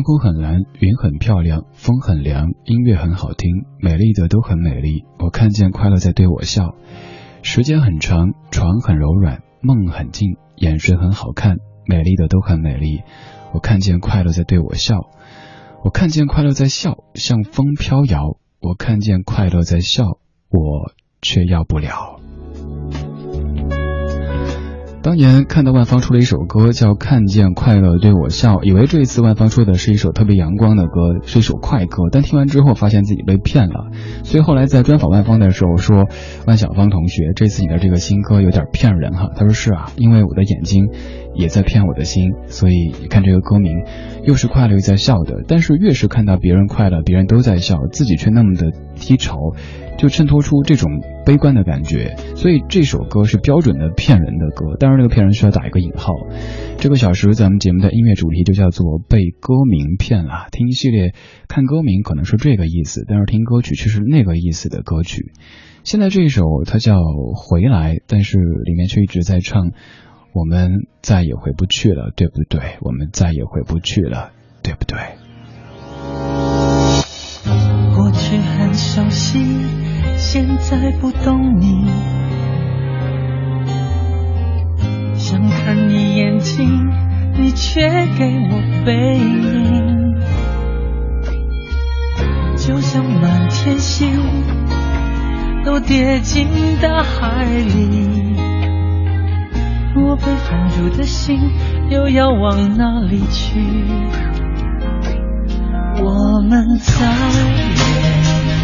天空很蓝，云很漂亮，风很凉，音乐很好听，美丽的都很美丽。我看见快乐在对我笑。时间很长，床很柔软，梦很近，眼神很好看，美丽的都很美丽。我看见快乐在对我笑。我看见快乐在笑，像风飘摇。我看见快乐在笑，我却要不了。当年看到万芳出了一首歌叫《看见快乐对我笑》，以为这一次万芳出的是一首特别阳光的歌，是一首快歌，但听完之后发现自己被骗了。所以后来在专访万芳的时候说：“万小芳同学，这次你的这个新歌有点骗人哈。”他说：“是啊，因为我的眼睛也在骗我的心，所以你看这个歌名又是快乐又在笑的，但是越是看到别人快乐，别人都在笑，自己却那么的低潮。”就衬托出这种悲观的感觉，所以这首歌是标准的骗人的歌。当然，那个骗人需要打一个引号。这个小时咱们节目的音乐主题就叫做被歌名骗了。听系列看歌名可能是这个意思，但是听歌曲却是那个意思的歌曲。现在这一首它叫回来，但是里面却一直在唱我们再也回不去了，对不对？我们再也回不去了，对不对？过去很熟悉，现在不懂你。想看你眼睛，你却给我背影，就像满天星都跌进大海里。我被封住的心，又要往哪里去？我们在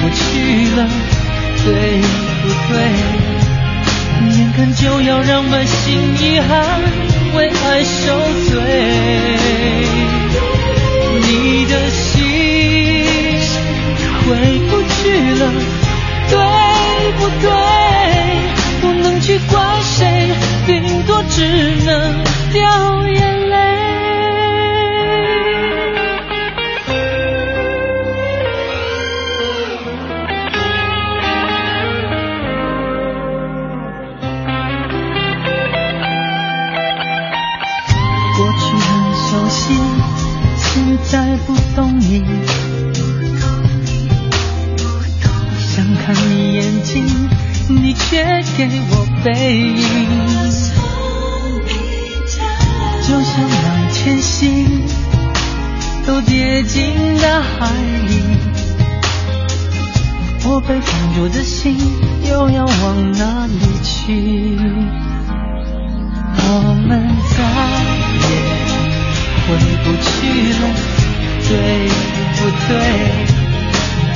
回不去了，对不对？眼看就要让满心遗憾为爱受罪，你的心回不去了，对不对？不能去怪谁，顶多只能掉眼却给我背影，就像满天星都跌进大海里。我被放逐的心又要往哪里去？我们再也回不去了，对不对？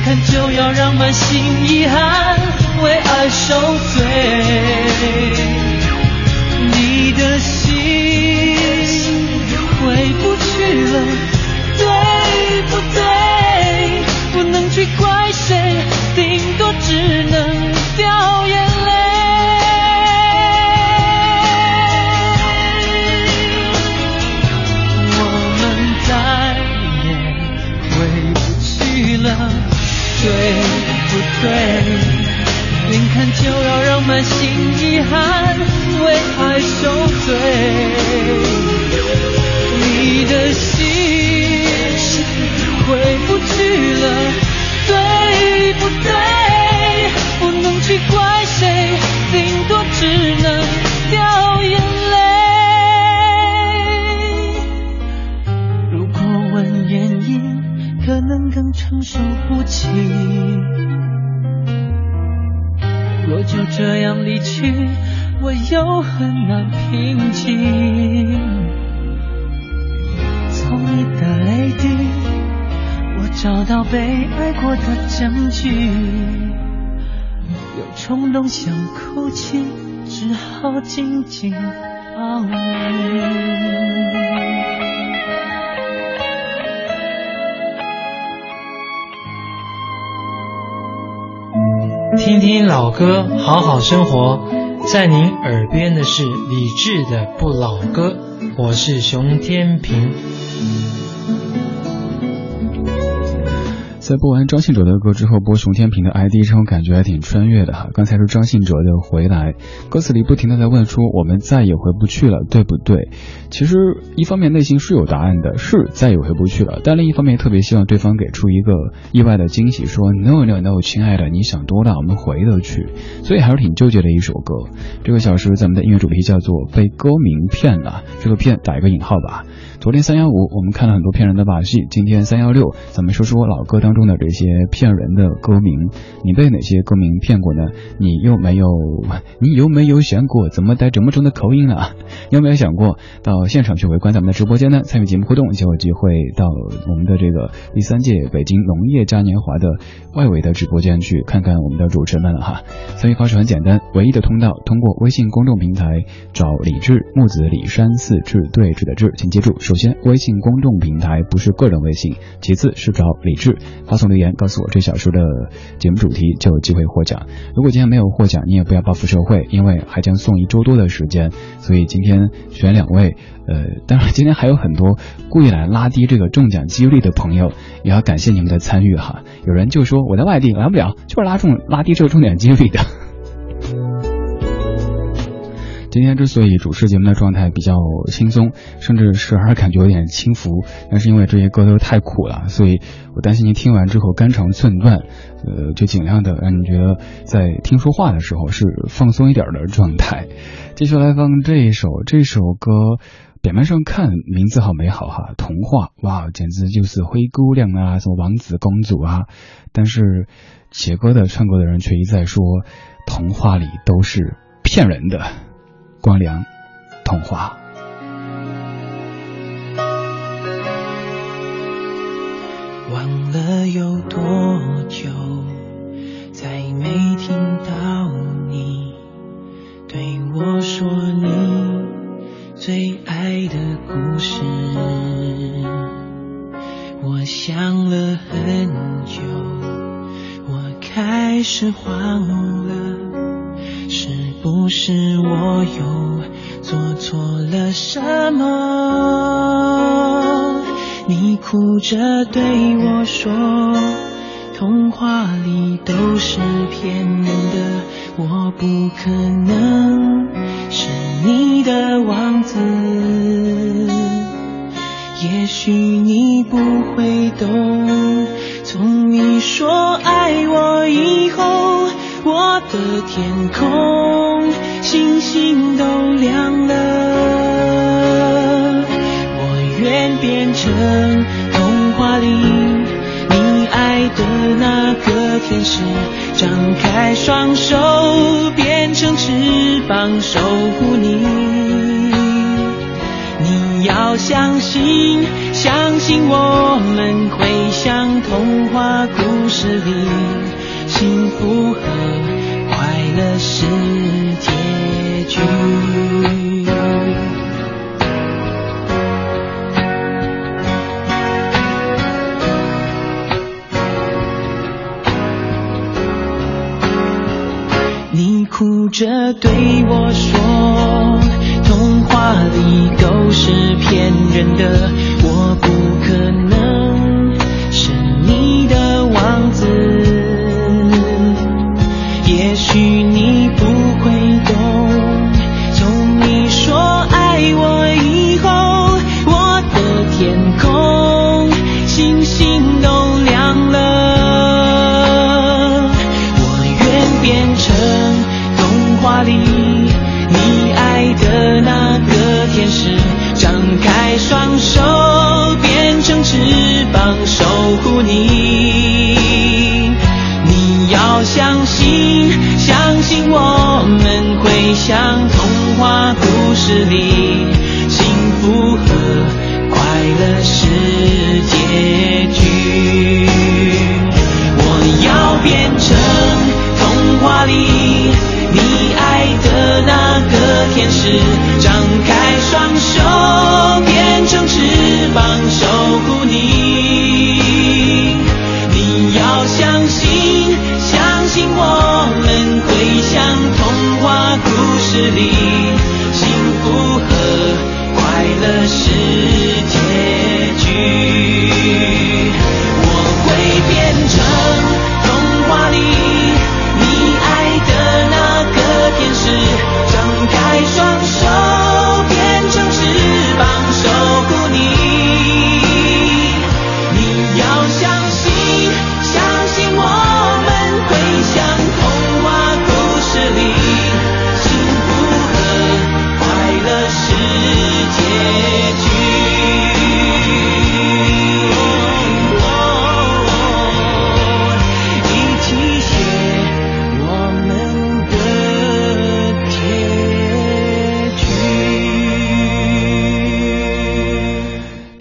眼看就要让满心遗憾为爱受罪，你的心回不去了，对不对？不能去怪谁，顶多只能掉眼对？眼看就要让满心遗憾为爱受罪，你的心回冲动想哭泣，只好静静。听听老歌，好好生活。在您耳边的是李志的《不老歌》，我是熊天平。在播完张信哲的歌之后，播熊天平的 ID，这种感觉还挺穿越的哈。刚才是张信哲的《回来》，歌词里不停的在问说我们再也回不去了，对不对？其实一方面内心是有答案的，是再也回不去了，但另一方面特别希望对方给出一个意外的惊喜，说 No No No，亲爱的，你想多了，我们回得去。所以还是挺纠结的一首歌。这个小时咱们的音乐主题叫做被歌名骗了，这个骗打一个引号吧。昨天三幺五，我们看了很多骗人的把戏。今天三幺六，咱们说说老歌当中的这些骗人的歌名。你被哪些歌名骗过呢？你有没有？你有没有想过怎么带这么重的口音啊？你 有没有想过到现场去围观咱们的直播间呢？参与节目互动，就有机会到我们的这个第三届北京农业嘉年华的外围的直播间去看看我们的主持人们了哈。参与方式很简单，唯一的通道通过微信公众平台找李志木子李山四志对峙的志，请记住。首先，微信公众平台不是个人微信；其次是找李志，发送留言告诉我这小时的节目主题，就有机会获奖。如果今天没有获奖，你也不要报复社会，因为还将送一周多的时间。所以今天选两位，呃，当然今天还有很多故意来拉低这个中奖几率的朋友，也要感谢你们的参与哈。有人就说我在外地来不了，就是拉中拉低这个中奖几率的。今天之所以主持节目的状态比较轻松，甚至时而感觉有点轻浮，那是因为这些歌都太苦了，所以我担心您听完之后肝肠寸断，呃，就尽量的让你觉得在听说话的时候是放松一点的状态。继续来放这一首，这首歌表面上看名字好美好哈，童话哇，简直就是灰姑娘啊，什么王子公主啊，但是写歌的唱歌的人却一再说，童话里都是骗人的。光良，童话。忘了有多久，再没听到你对我说你最爱的故事。我想了很久，我开始慌了，是不是我又做错了什么？你哭着对我说，童话里都是骗人的，我不可能是你的王子。也许你不会懂，的天空星星都亮了。我愿变成童话里你爱的那个天使，张开双手变成翅膀守护你。你要相信，相信我们会像童话故事里，幸福和了是结局。你哭着对我说。童话里都是骗人的，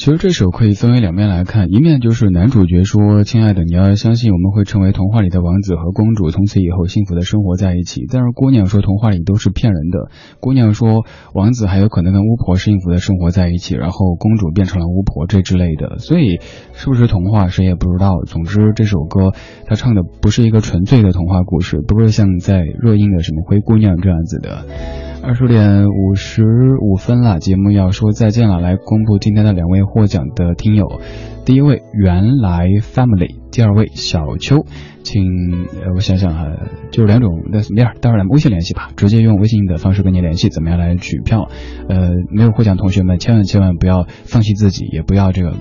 其实这首可以分为两面来看，一面就是男主角说：“亲爱的，你要相信我们会成为童话里的王子和公主，从此以后幸福的生活在一起。”但是姑娘说童话里都是骗人的，姑娘说王子还有可能跟巫婆幸福的生活在一起，然后公主变成了巫婆这之类的。所以是不是童话谁也不知道。总之这首歌他唱的不是一个纯粹的童话故事，不是像在热映的什么灰姑娘这样子的。二十点五十五分了，节目要说再见了，来公布今天的两位获奖的听友。第一位原来 family，第二位小秋，请呃我想想啊，就两种那什么样，待会儿们微信联系吧，直接用微信的方式跟你联系，怎么样来取票？呃，没有获奖同学们千万千万不要放弃自己，也不要这个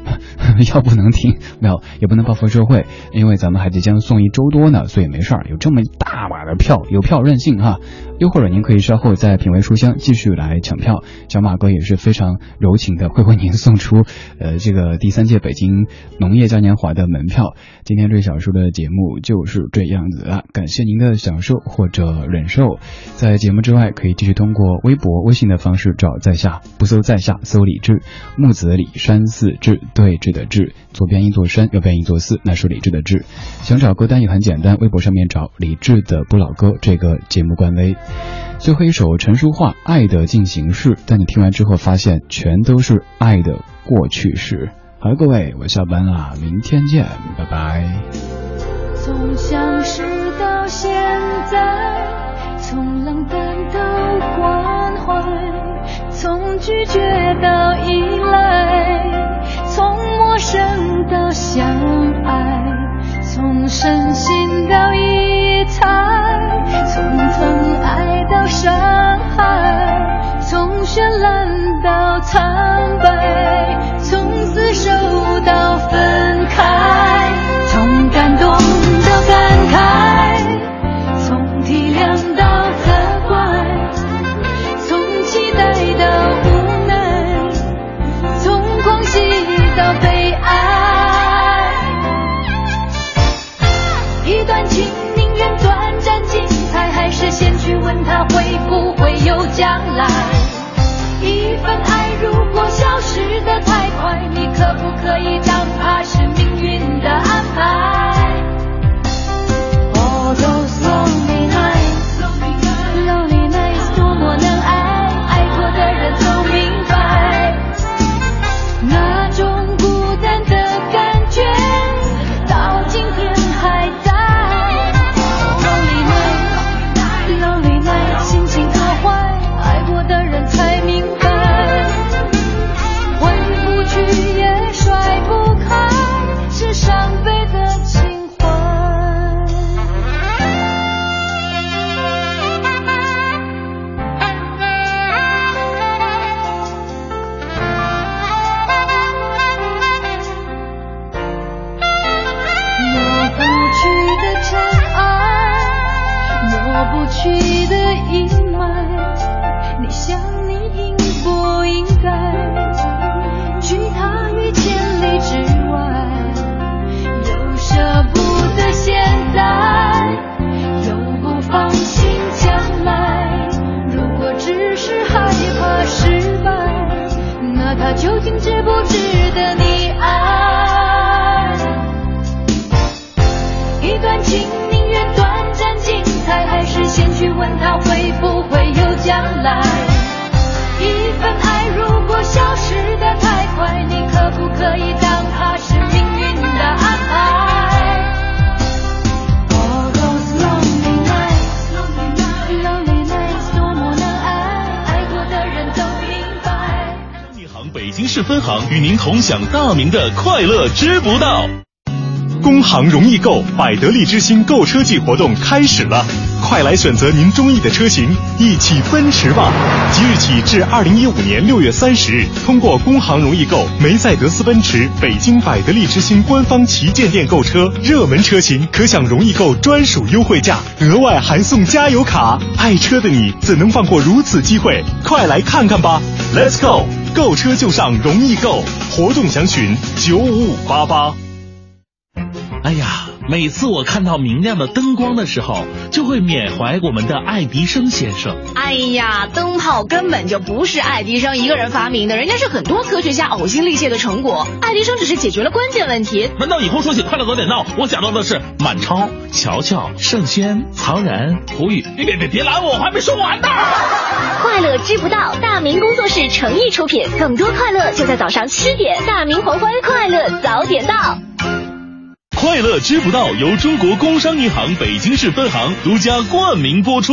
药不能停，没有也不能报复社会，因为咱们还即将送一周多呢，所以没事儿，有这么一大把的票，有票任性哈。又或者您可以稍后在品味书香继续来抢票，小马哥也是非常柔情的，会为您送出呃这个第三届北京农业嘉年华的门票。今天这小叔的节目就是这样子啊，感谢您的享受或者忍受。在节目之外，可以继续通过微博、微信的方式找在下，不搜在下，搜李志，木子李山寺志，对峙的志，左边一座山，右边一座寺，那是李志的志。想找歌单也很简单，微博上面找李志的不老歌这个节目官微。最后一首陈淑桦《爱的进行式》，但你听完之后发现全都是爱的过去式。好了，各位，我下班了，明天见，拜拜。从相识到现在，从冷淡到关怀，从拒绝到依赖，从陌生到相爱，从深信到疑猜，从疼爱到伤害，从绚烂到苍白，将来？一份爱如果消失的太快，你可不可以找享大明的快乐知不道。工行容易购百得利之星购车季活动开始了，快来选择您中意的车型，一起奔驰吧！即日起至二零一五年六月三十日，通过工行容易购梅赛德斯奔驰北京百得利之星官方旗舰店购车，热门车型可享容易购专属优惠价，额外还送加油卡。爱车的你怎能放过如此机会？快来看看吧！Let's go，购车就上容易购，活动详询九五五八八。哎呀，每次我看到明亮的灯光的时候，就会缅怀我们的爱迪生先生。哎呀，灯泡根本就不是爱迪生一个人发明的，人家是很多科学家呕心沥血的成果。爱迪生只是解决了关键问题。难道以后说起快乐早点到，我想到的是满超、乔乔、盛轩、曹然、胡宇？别别别别拦我，我还没说完呢！快乐知不道，大明工作室诚意出品，更多快乐就在早上七点，大明黄昏快乐早点到。快乐知不道由中国工商银行北京市分行独家冠名播出。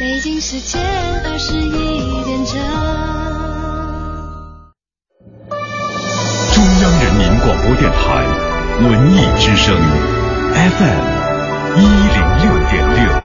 北京时间二十一点整。电台文艺之声，FM 一零六点六。